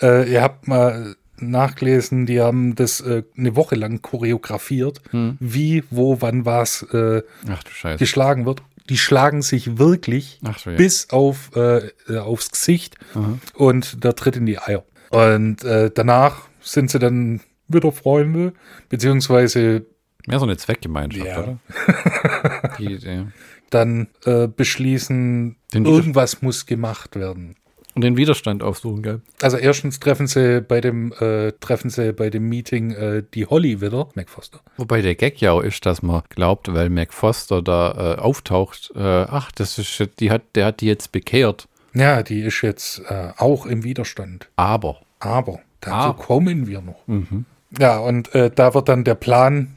äh, ihr habt mal nachgelesen, die haben das äh, eine Woche lang choreografiert, hm. wie, wo, wann was äh, geschlagen wird. Die schlagen sich wirklich so, ja. bis auf, äh, aufs Gesicht Aha. und der tritt in die Eier. Und äh, danach sind sie dann wieder Freunde, beziehungsweise Mehr so eine Zweckgemeinschaft, ja. oder? die Idee. Dann äh, beschließen, irgendwas muss gemacht werden. Und den Widerstand aufsuchen, gell? Also erstens treffen sie bei dem, äh, treffen sie bei dem Meeting äh, die Holly wieder, Mac Foster. Wobei der Gag ja auch ist, dass man glaubt, weil Mac Foster da äh, auftaucht, äh, ach, das ist, die hat, der hat die jetzt bekehrt. Ja, die ist jetzt äh, auch im Widerstand. Aber. Aber, dazu Aber. kommen wir noch. Mhm. Ja, und äh, da wird dann der Plan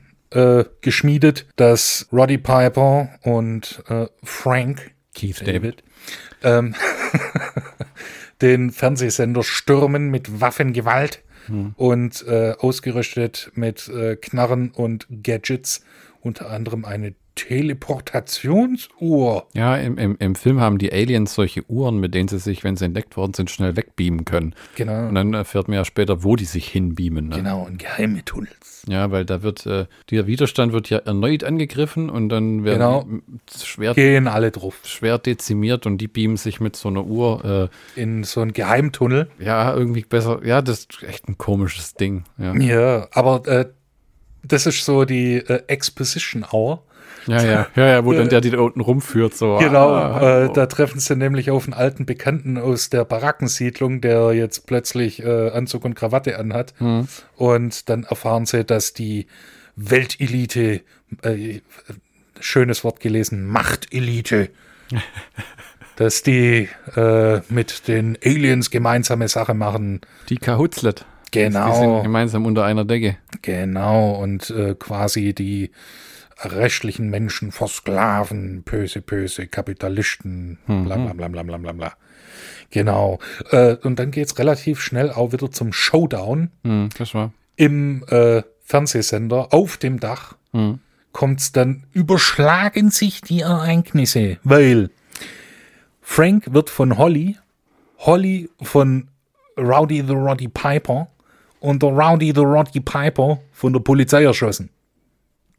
geschmiedet, dass Roddy Piper und Frank Keith David, David ähm, den Fernsehsender stürmen mit Waffengewalt hm. und äh, ausgerüstet mit äh, Knarren und Gadgets, unter anderem eine Teleportationsuhr. Ja, im, im, im Film haben die Aliens solche Uhren, mit denen sie sich, wenn sie entdeckt worden sind, schnell wegbeamen können. Genau. Und dann erfährt man ja später, wo die sich hinbeamen. Ne? Genau, in geheime Tunnels. Ja, weil da wird, äh, der Widerstand wird ja erneut angegriffen und dann werden genau. schwer, Gehen alle drauf. schwer dezimiert und die beamen sich mit so einer Uhr. Äh, in so einen Geheimtunnel. Ja, irgendwie besser. Ja, das ist echt ein komisches Ding. Ja, ja aber äh, das ist so die äh, Exposition Hour. Ja, ja, ja, ja, wo dann der die da unten rumführt. So. Genau, ah, äh, da treffen sie nämlich auf einen alten Bekannten aus der Barackensiedlung, der jetzt plötzlich äh, Anzug und Krawatte anhat. Hm. Und dann erfahren sie, dass die Weltelite, äh, schönes Wort gelesen, Machtelite, dass die äh, mit den Aliens gemeinsame Sache machen. Die Kahutzlet. Genau. Die sind gemeinsam unter einer Decke. Genau, und äh, quasi die rechtlichen Menschen vor Sklaven, böse, böse Kapitalisten, bla bla bla bla bla bla bla. Genau. Äh, und dann geht es relativ schnell auch wieder zum Showdown. Hm, das war. Im äh, Fernsehsender auf dem Dach hm. kommt es dann, überschlagen sich die Ereignisse, weil Frank wird von Holly, Holly von Rowdy the Roddy Piper und der Rowdy the Roddy Piper von der Polizei erschossen.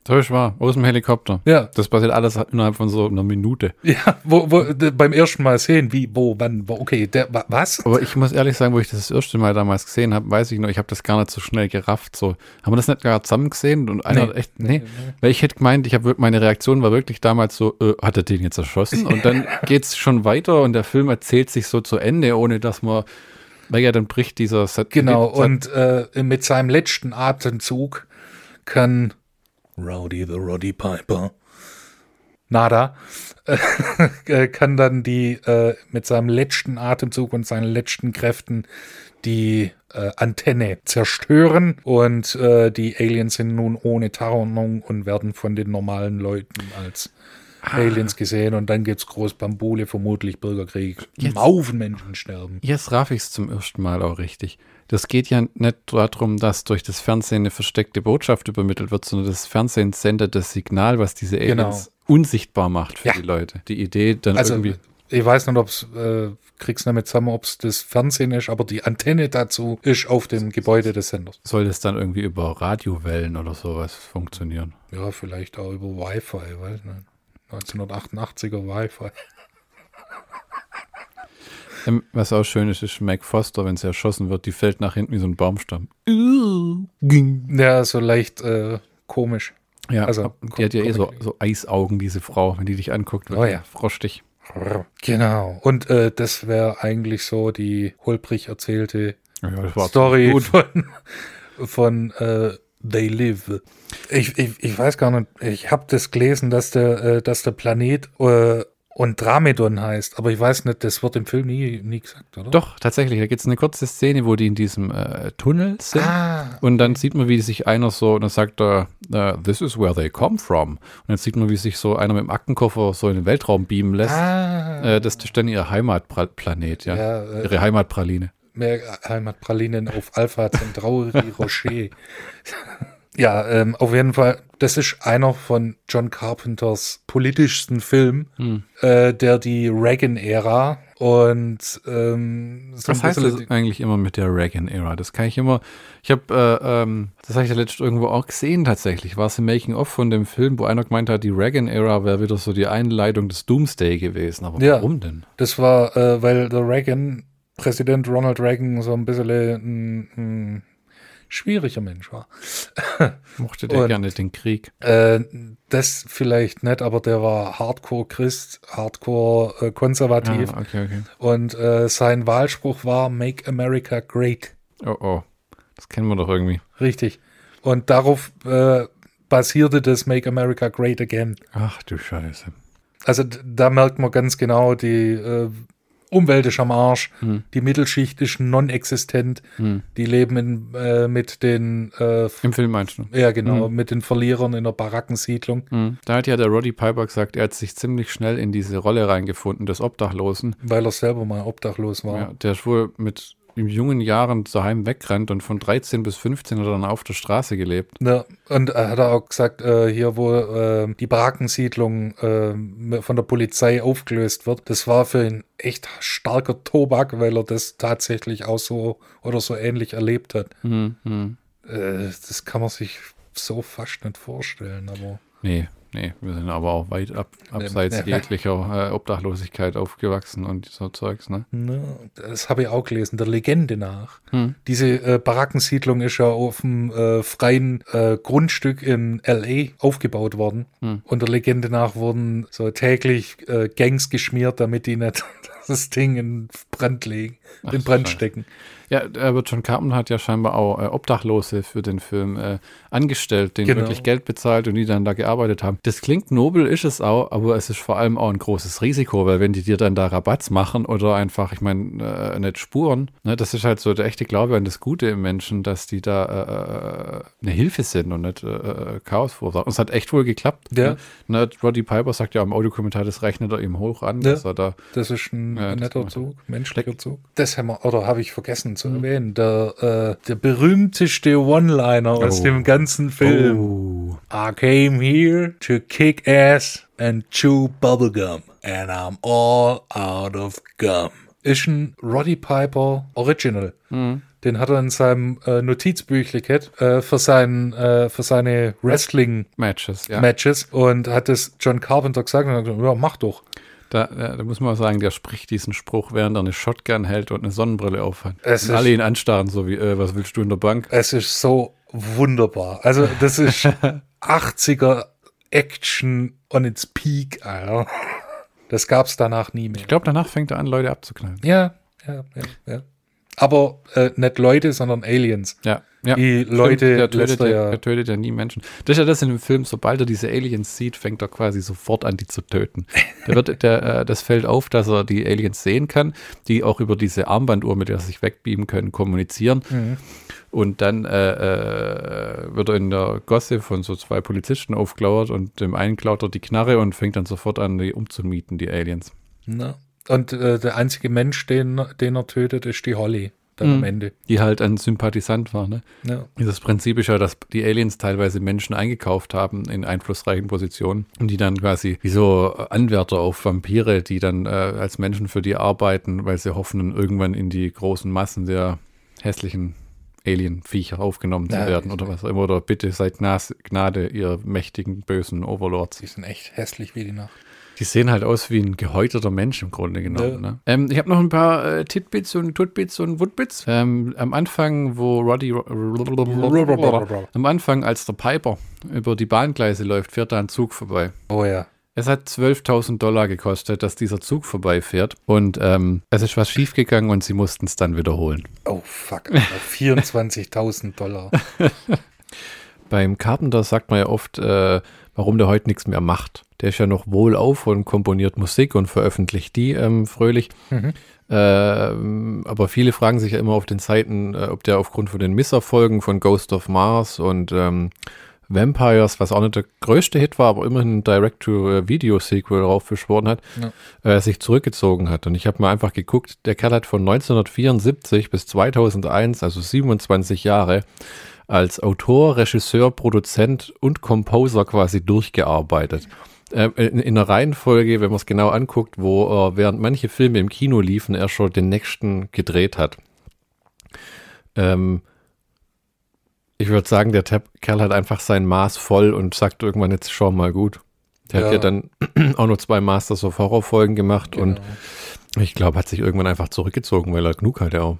So ist wahr, aus dem Helikopter. Ja. Das passiert alles innerhalb von so einer Minute. Ja, wo, wo, beim ersten Mal sehen, wie, wo, wann, wo, okay, der, was? Aber ich muss ehrlich sagen, wo ich das, das erste Mal damals gesehen habe, weiß ich noch, ich habe das gar nicht so schnell gerafft. So, haben wir das nicht gar zusammen gesehen? Und einer nee, hat echt, nee, nee, Weil ich hätte gemeint, ich habe meine Reaktion war wirklich damals so, äh, hat er den jetzt erschossen? Und dann geht's schon weiter und der Film erzählt sich so zu Ende, ohne dass man, weil ja, dann bricht dieser Set. Genau, und äh, mit seinem letzten Atemzug kann Rowdy the Roddy Piper, nada, äh, kann dann die äh, mit seinem letzten Atemzug und seinen letzten Kräften die äh, Antenne zerstören und äh, die Aliens sind nun ohne Tarnung und werden von den normalen Leuten als ah. Aliens gesehen und dann gibt es Großbambule, vermutlich Bürgerkrieg. Jetzt, Haufen Menschen sterben. Jetzt raff ich es zum ersten Mal auch richtig das geht ja nicht darum, dass durch das Fernsehen eine versteckte Botschaft übermittelt wird, sondern das Fernsehen sendet das Signal, was diese genau. Aliens genau. unsichtbar macht für ja. die Leute. Die Idee dann also, irgendwie. Ich weiß nicht, ob es, äh, kriegst nicht zusammen, ob es das Fernsehen ist, aber die Antenne dazu ist auf dem Gebäude des Senders. Soll das dann irgendwie über Radiowellen oder sowas funktionieren? Ja, vielleicht auch über Wi-Fi, weiß nicht. 1988er Wi-Fi. Ähm, was auch schön ist, ist Mac Foster, wenn sie erschossen wird, die fällt nach hinten wie so ein Baumstamm. Ja, so leicht äh, komisch. Ja, also, die hat ja eh so, so, Eisaugen, diese Frau, wenn die dich anguckt, wird oh, ja. frostig. Genau. Und äh, das wäre eigentlich so die holprig erzählte ja, Story von, von äh, They Live. Ich, ich, ich weiß gar nicht, ich habe das gelesen, dass der, äh, dass der Planet äh, und Dramedon heißt. Aber ich weiß nicht, das wird im Film nie, nie gesagt, oder? Doch, tatsächlich. Da gibt es eine kurze Szene, wo die in diesem äh, Tunnel sind. Ah, und dann sieht man, wie sich einer so, und dann sagt er, uh, this is where they come from. Und dann sieht man, wie sich so einer mit dem Aktenkoffer so in den Weltraum beamen lässt. Ah, äh, das ist dann ihr Heimatplanet, ja. ja äh, Ihre Heimatpraline. Mehr Heimatpralinen auf Alpha Centauri Rocher. Ja, ähm, auf jeden Fall, das ist einer von John Carpenters politischsten Filmen, hm. äh, der die Reagan-Ära und ähm, so Was heißt das eigentlich immer mit der Reagan-Ära? Das kann ich immer, ich habe, äh, ähm, das habe ich ja letztens irgendwo auch gesehen tatsächlich, war es im Making-of von dem Film, wo einer gemeint hat, die Reagan-Ära wäre wieder so die Einleitung des Doomsday gewesen. Aber ja, warum denn? Das war, äh, weil der Reagan, Präsident Ronald Reagan so ein bisschen ein, ein schwieriger Mensch war. Mochte der und, gerne den Krieg? Äh, das vielleicht nicht, aber der war Hardcore-Christ, Hardcore-konservativ. Ah, okay, okay. Und äh, sein Wahlspruch war Make America Great. Oh oh, das kennen wir doch irgendwie. Richtig. Und darauf äh, basierte das Make America Great Again. Ach du Scheiße. Also da merkt man ganz genau die äh, Umwelt ist am Arsch, hm. die Mittelschicht ist non-existent, hm. die leben in, äh, mit den äh, Im Film meinst du? Ja, genau, hm. mit den Verlierern in der Barackensiedlung. Hm. Da hat ja der Roddy Piper gesagt, er hat sich ziemlich schnell in diese Rolle reingefunden des Obdachlosen. Weil er selber mal obdachlos war. Ja, der ist wohl mit in jungen Jahren daheim wegrennt und von 13 bis 15 hat er dann auf der Straße gelebt. Ja, und er hat auch gesagt, äh, hier wo äh, die Barackensiedlung äh, von der Polizei aufgelöst wird, das war für ihn echt starker Tobak, weil er das tatsächlich auch so oder so ähnlich erlebt hat. Mhm. Das kann man sich so fast nicht vorstellen, aber. Nee, Nee, wir sind aber auch weit ab, abseits jeglicher äh, Obdachlosigkeit aufgewachsen und so Zeugs, ne? ne das habe ich auch gelesen, der Legende nach. Hm. Diese äh, Barackensiedlung ist ja auf einem äh, freien äh, Grundstück in L.A. aufgebaut worden. Hm. Und der Legende nach wurden so täglich äh, Gangs geschmiert, damit die nicht das Ding in Brand legen, Ach, in Brand stecken. Ja, aber John Carpenter hat ja scheinbar auch äh, Obdachlose für den Film äh, angestellt, denen genau. wirklich Geld bezahlt und die dann da gearbeitet haben. Das klingt nobel, ist es auch, aber es ist vor allem auch ein großes Risiko, weil wenn die dir dann da Rabatz machen oder einfach, ich meine, äh, nicht Spuren, ne, das ist halt so der echte Glaube an das Gute im Menschen, dass die da äh, äh eine Hilfe sind und nicht äh, Chaos verursachen. Und es hat echt wohl geklappt. Ja. Ne? Roddy Piper sagt ja im Audiokommentar, das rechnet er ihm hoch an, ja. dass er da. Das ist ein netter Zug, menschlicher Zug. Das haben wir, oder habe ich vergessen zu mhm. erwähnen, der, äh, der berühmteste One-Liner aus oh. dem ganzen Film. Oh. I came here to kick ass and chew bubblegum and I'm all out of gum. Ist ein Roddy Piper Original. Mhm. Den hat er in seinem äh, Notizbüchlein äh, für, sein, äh, für seine Wrestling-Matches ja. Matches und hat es John Carpenter gesagt und hat gesagt, ja, mach doch. Da, da, muss man sagen, der spricht diesen Spruch, während er eine Shotgun hält und eine Sonnenbrille aufhat. Es und alle ihn anstarren, so wie, äh, was willst du in der Bank? Es ist so wunderbar. Also, das ist 80er Action on its peak, Alter. Das gab es danach nie mehr. Ich glaube, danach fängt er an, Leute abzuknallen. Ja, ja, ja, ja. Aber äh, nicht Leute, sondern Aliens. Ja. Ja, die Leute, der tötet, ja, ja, der tötet ja nie Menschen. Das ist ja das in dem Film, sobald er diese Aliens sieht, fängt er quasi sofort an, die zu töten. Der wird, der, äh, das fällt auf, dass er die Aliens sehen kann, die auch über diese Armbanduhr, mit der sie sich wegbeamen können, kommunizieren. Mhm. Und dann äh, äh, wird er in der Gosse von so zwei Polizisten aufgelauert und dem einen klaut er die Knarre und fängt dann sofort an, die umzumieten, die Aliens. Na. Und äh, der einzige Mensch, den, den er tötet, ist die Holly dann mhm. am Ende. Die halt ein Sympathisant war, ne? Ja. Dieses Prinzip ist ja, dass die Aliens teilweise Menschen eingekauft haben in einflussreichen Positionen und die dann quasi wie so Anwärter auf Vampire, die dann äh, als Menschen für die arbeiten, weil sie hoffen, irgendwann in die großen Massen der hässlichen Alien-Viecher aufgenommen zu ja, werden oder was auch immer. Oder bitte seid Gnade, ihr mächtigen, bösen Overlords. Die sind echt hässlich wie die Nacht. Die sehen halt aus wie ein gehäuterter Mensch im Grunde genommen. Ja. Ne? Ähm, ich habe noch ein paar äh, Titbits und Tutbits und Woodbits. Ähm, am Anfang, wo Roddy. am Anfang, als der Piper über die Bahngleise läuft, fährt da ein Zug vorbei. Oh ja. Es hat 12.000 Dollar gekostet, dass dieser Zug vorbeifährt. Und ähm, es ist was schiefgegangen und sie mussten es dann wiederholen. Oh fuck, 24.000 Dollar. Beim Carpenter sagt man ja oft, äh, warum der heute nichts mehr macht. Der ist ja noch wohlauf und komponiert Musik und veröffentlicht die ähm, fröhlich. Mhm. Äh, aber viele fragen sich ja immer auf den Seiten, äh, ob der aufgrund von den Misserfolgen von Ghost of Mars und ähm, Vampires, was auch nicht der größte Hit war, aber immerhin ein Direct-to-Video-Sequel raufbeschworen hat, ja. äh, sich zurückgezogen hat. Und ich habe mal einfach geguckt, der Kerl hat von 1974 bis 2001, also 27 Jahre, als Autor, Regisseur, Produzent und Composer quasi durchgearbeitet. Äh, in, in einer Reihenfolge, wenn man es genau anguckt, wo er während manche Filme im Kino liefen, er schon den nächsten gedreht hat. Ähm, ich würde sagen, der Tab Kerl hat einfach sein Maß voll und sagt irgendwann jetzt schon mal gut. Der ja. hat ja dann auch noch zwei Masters of Horror Folgen gemacht genau. und ich glaube, hat sich irgendwann einfach zurückgezogen, weil er genug hat, ja.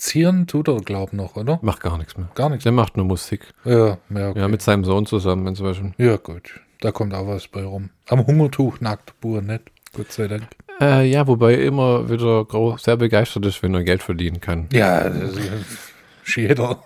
Produzieren tut er, glaube ich, noch, oder? Macht gar nichts mehr. Gar nichts. Der macht nur Musik. Ja, ja, okay. ja, mit seinem Sohn zusammen inzwischen. Ja, gut. Da kommt auch was bei rum. Am Hungertuch nackt, Bur nicht. Gott sei Dank. Äh, ja, wobei er immer wieder sehr begeistert ist, wenn er Geld verdienen kann. Ja, das ist jeder.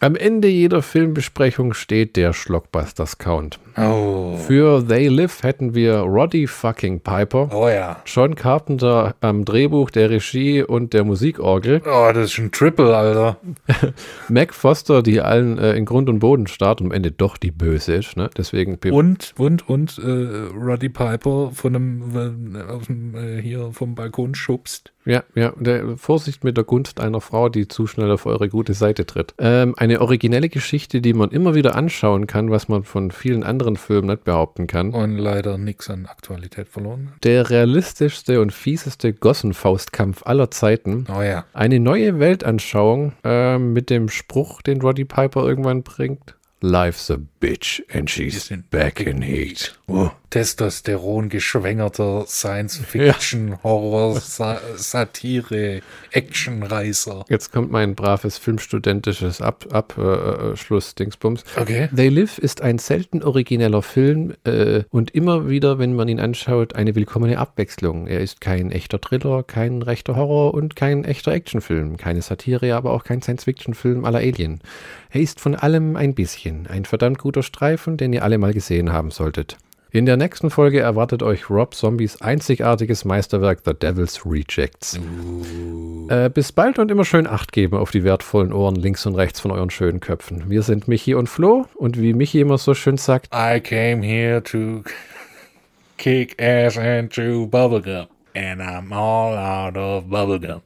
Am Ende jeder Filmbesprechung steht der Schlockbusters Count. Oh. Für They Live hätten wir Roddy fucking Piper, oh ja. John Carpenter am Drehbuch, der Regie und der Musikorgel. Oh, das ist ein Triple, Alter. Mac Foster, die allen äh, in Grund und Boden starrt und am Ende doch die Böse ist, ne? Deswegen und und und äh, Roddy Piper von einem äh, dem, äh, hier vom Balkon schubst. Ja, ja, der, Vorsicht mit der Gunst einer Frau, die zu schnell auf eure gute Seite tritt. Ähm, eine originelle Geschichte, die man immer wieder anschauen kann, was man von vielen anderen Filmen nicht behaupten kann. Und leider nichts an Aktualität verloren. Der realistischste und fieseste Gossenfaustkampf aller Zeiten. Oh ja. Eine neue Weltanschauung äh, mit dem Spruch, den Roddy Piper irgendwann bringt. Life's a bitch and she's back in heat. Oh. Testosteron geschwängerter Science-Fiction, ja. Horror, Sa Satire, Actionreißer. Jetzt kommt mein braves filmstudentisches Abschluss-Dingsbums. Ab, äh, okay. They Live ist ein selten origineller Film äh, und immer wieder, wenn man ihn anschaut, eine willkommene Abwechslung. Er ist kein echter Thriller, kein rechter Horror und kein echter Actionfilm, keine Satire, aber auch kein Science-Fiction-Film aller Alien. Er ist von allem ein bisschen. Ein verdammt guter Streifen, den ihr alle mal gesehen haben solltet. In der nächsten Folge erwartet euch Rob Zombies einzigartiges Meisterwerk The Devil's Rejects. Uh. Äh, bis bald und immer schön Acht geben auf die wertvollen Ohren links und rechts von euren schönen Köpfen. Wir sind Michi und Flo und wie Michi immer so schön sagt, I came here to kick ass and chew bubblegum and I'm all out of bubblegum.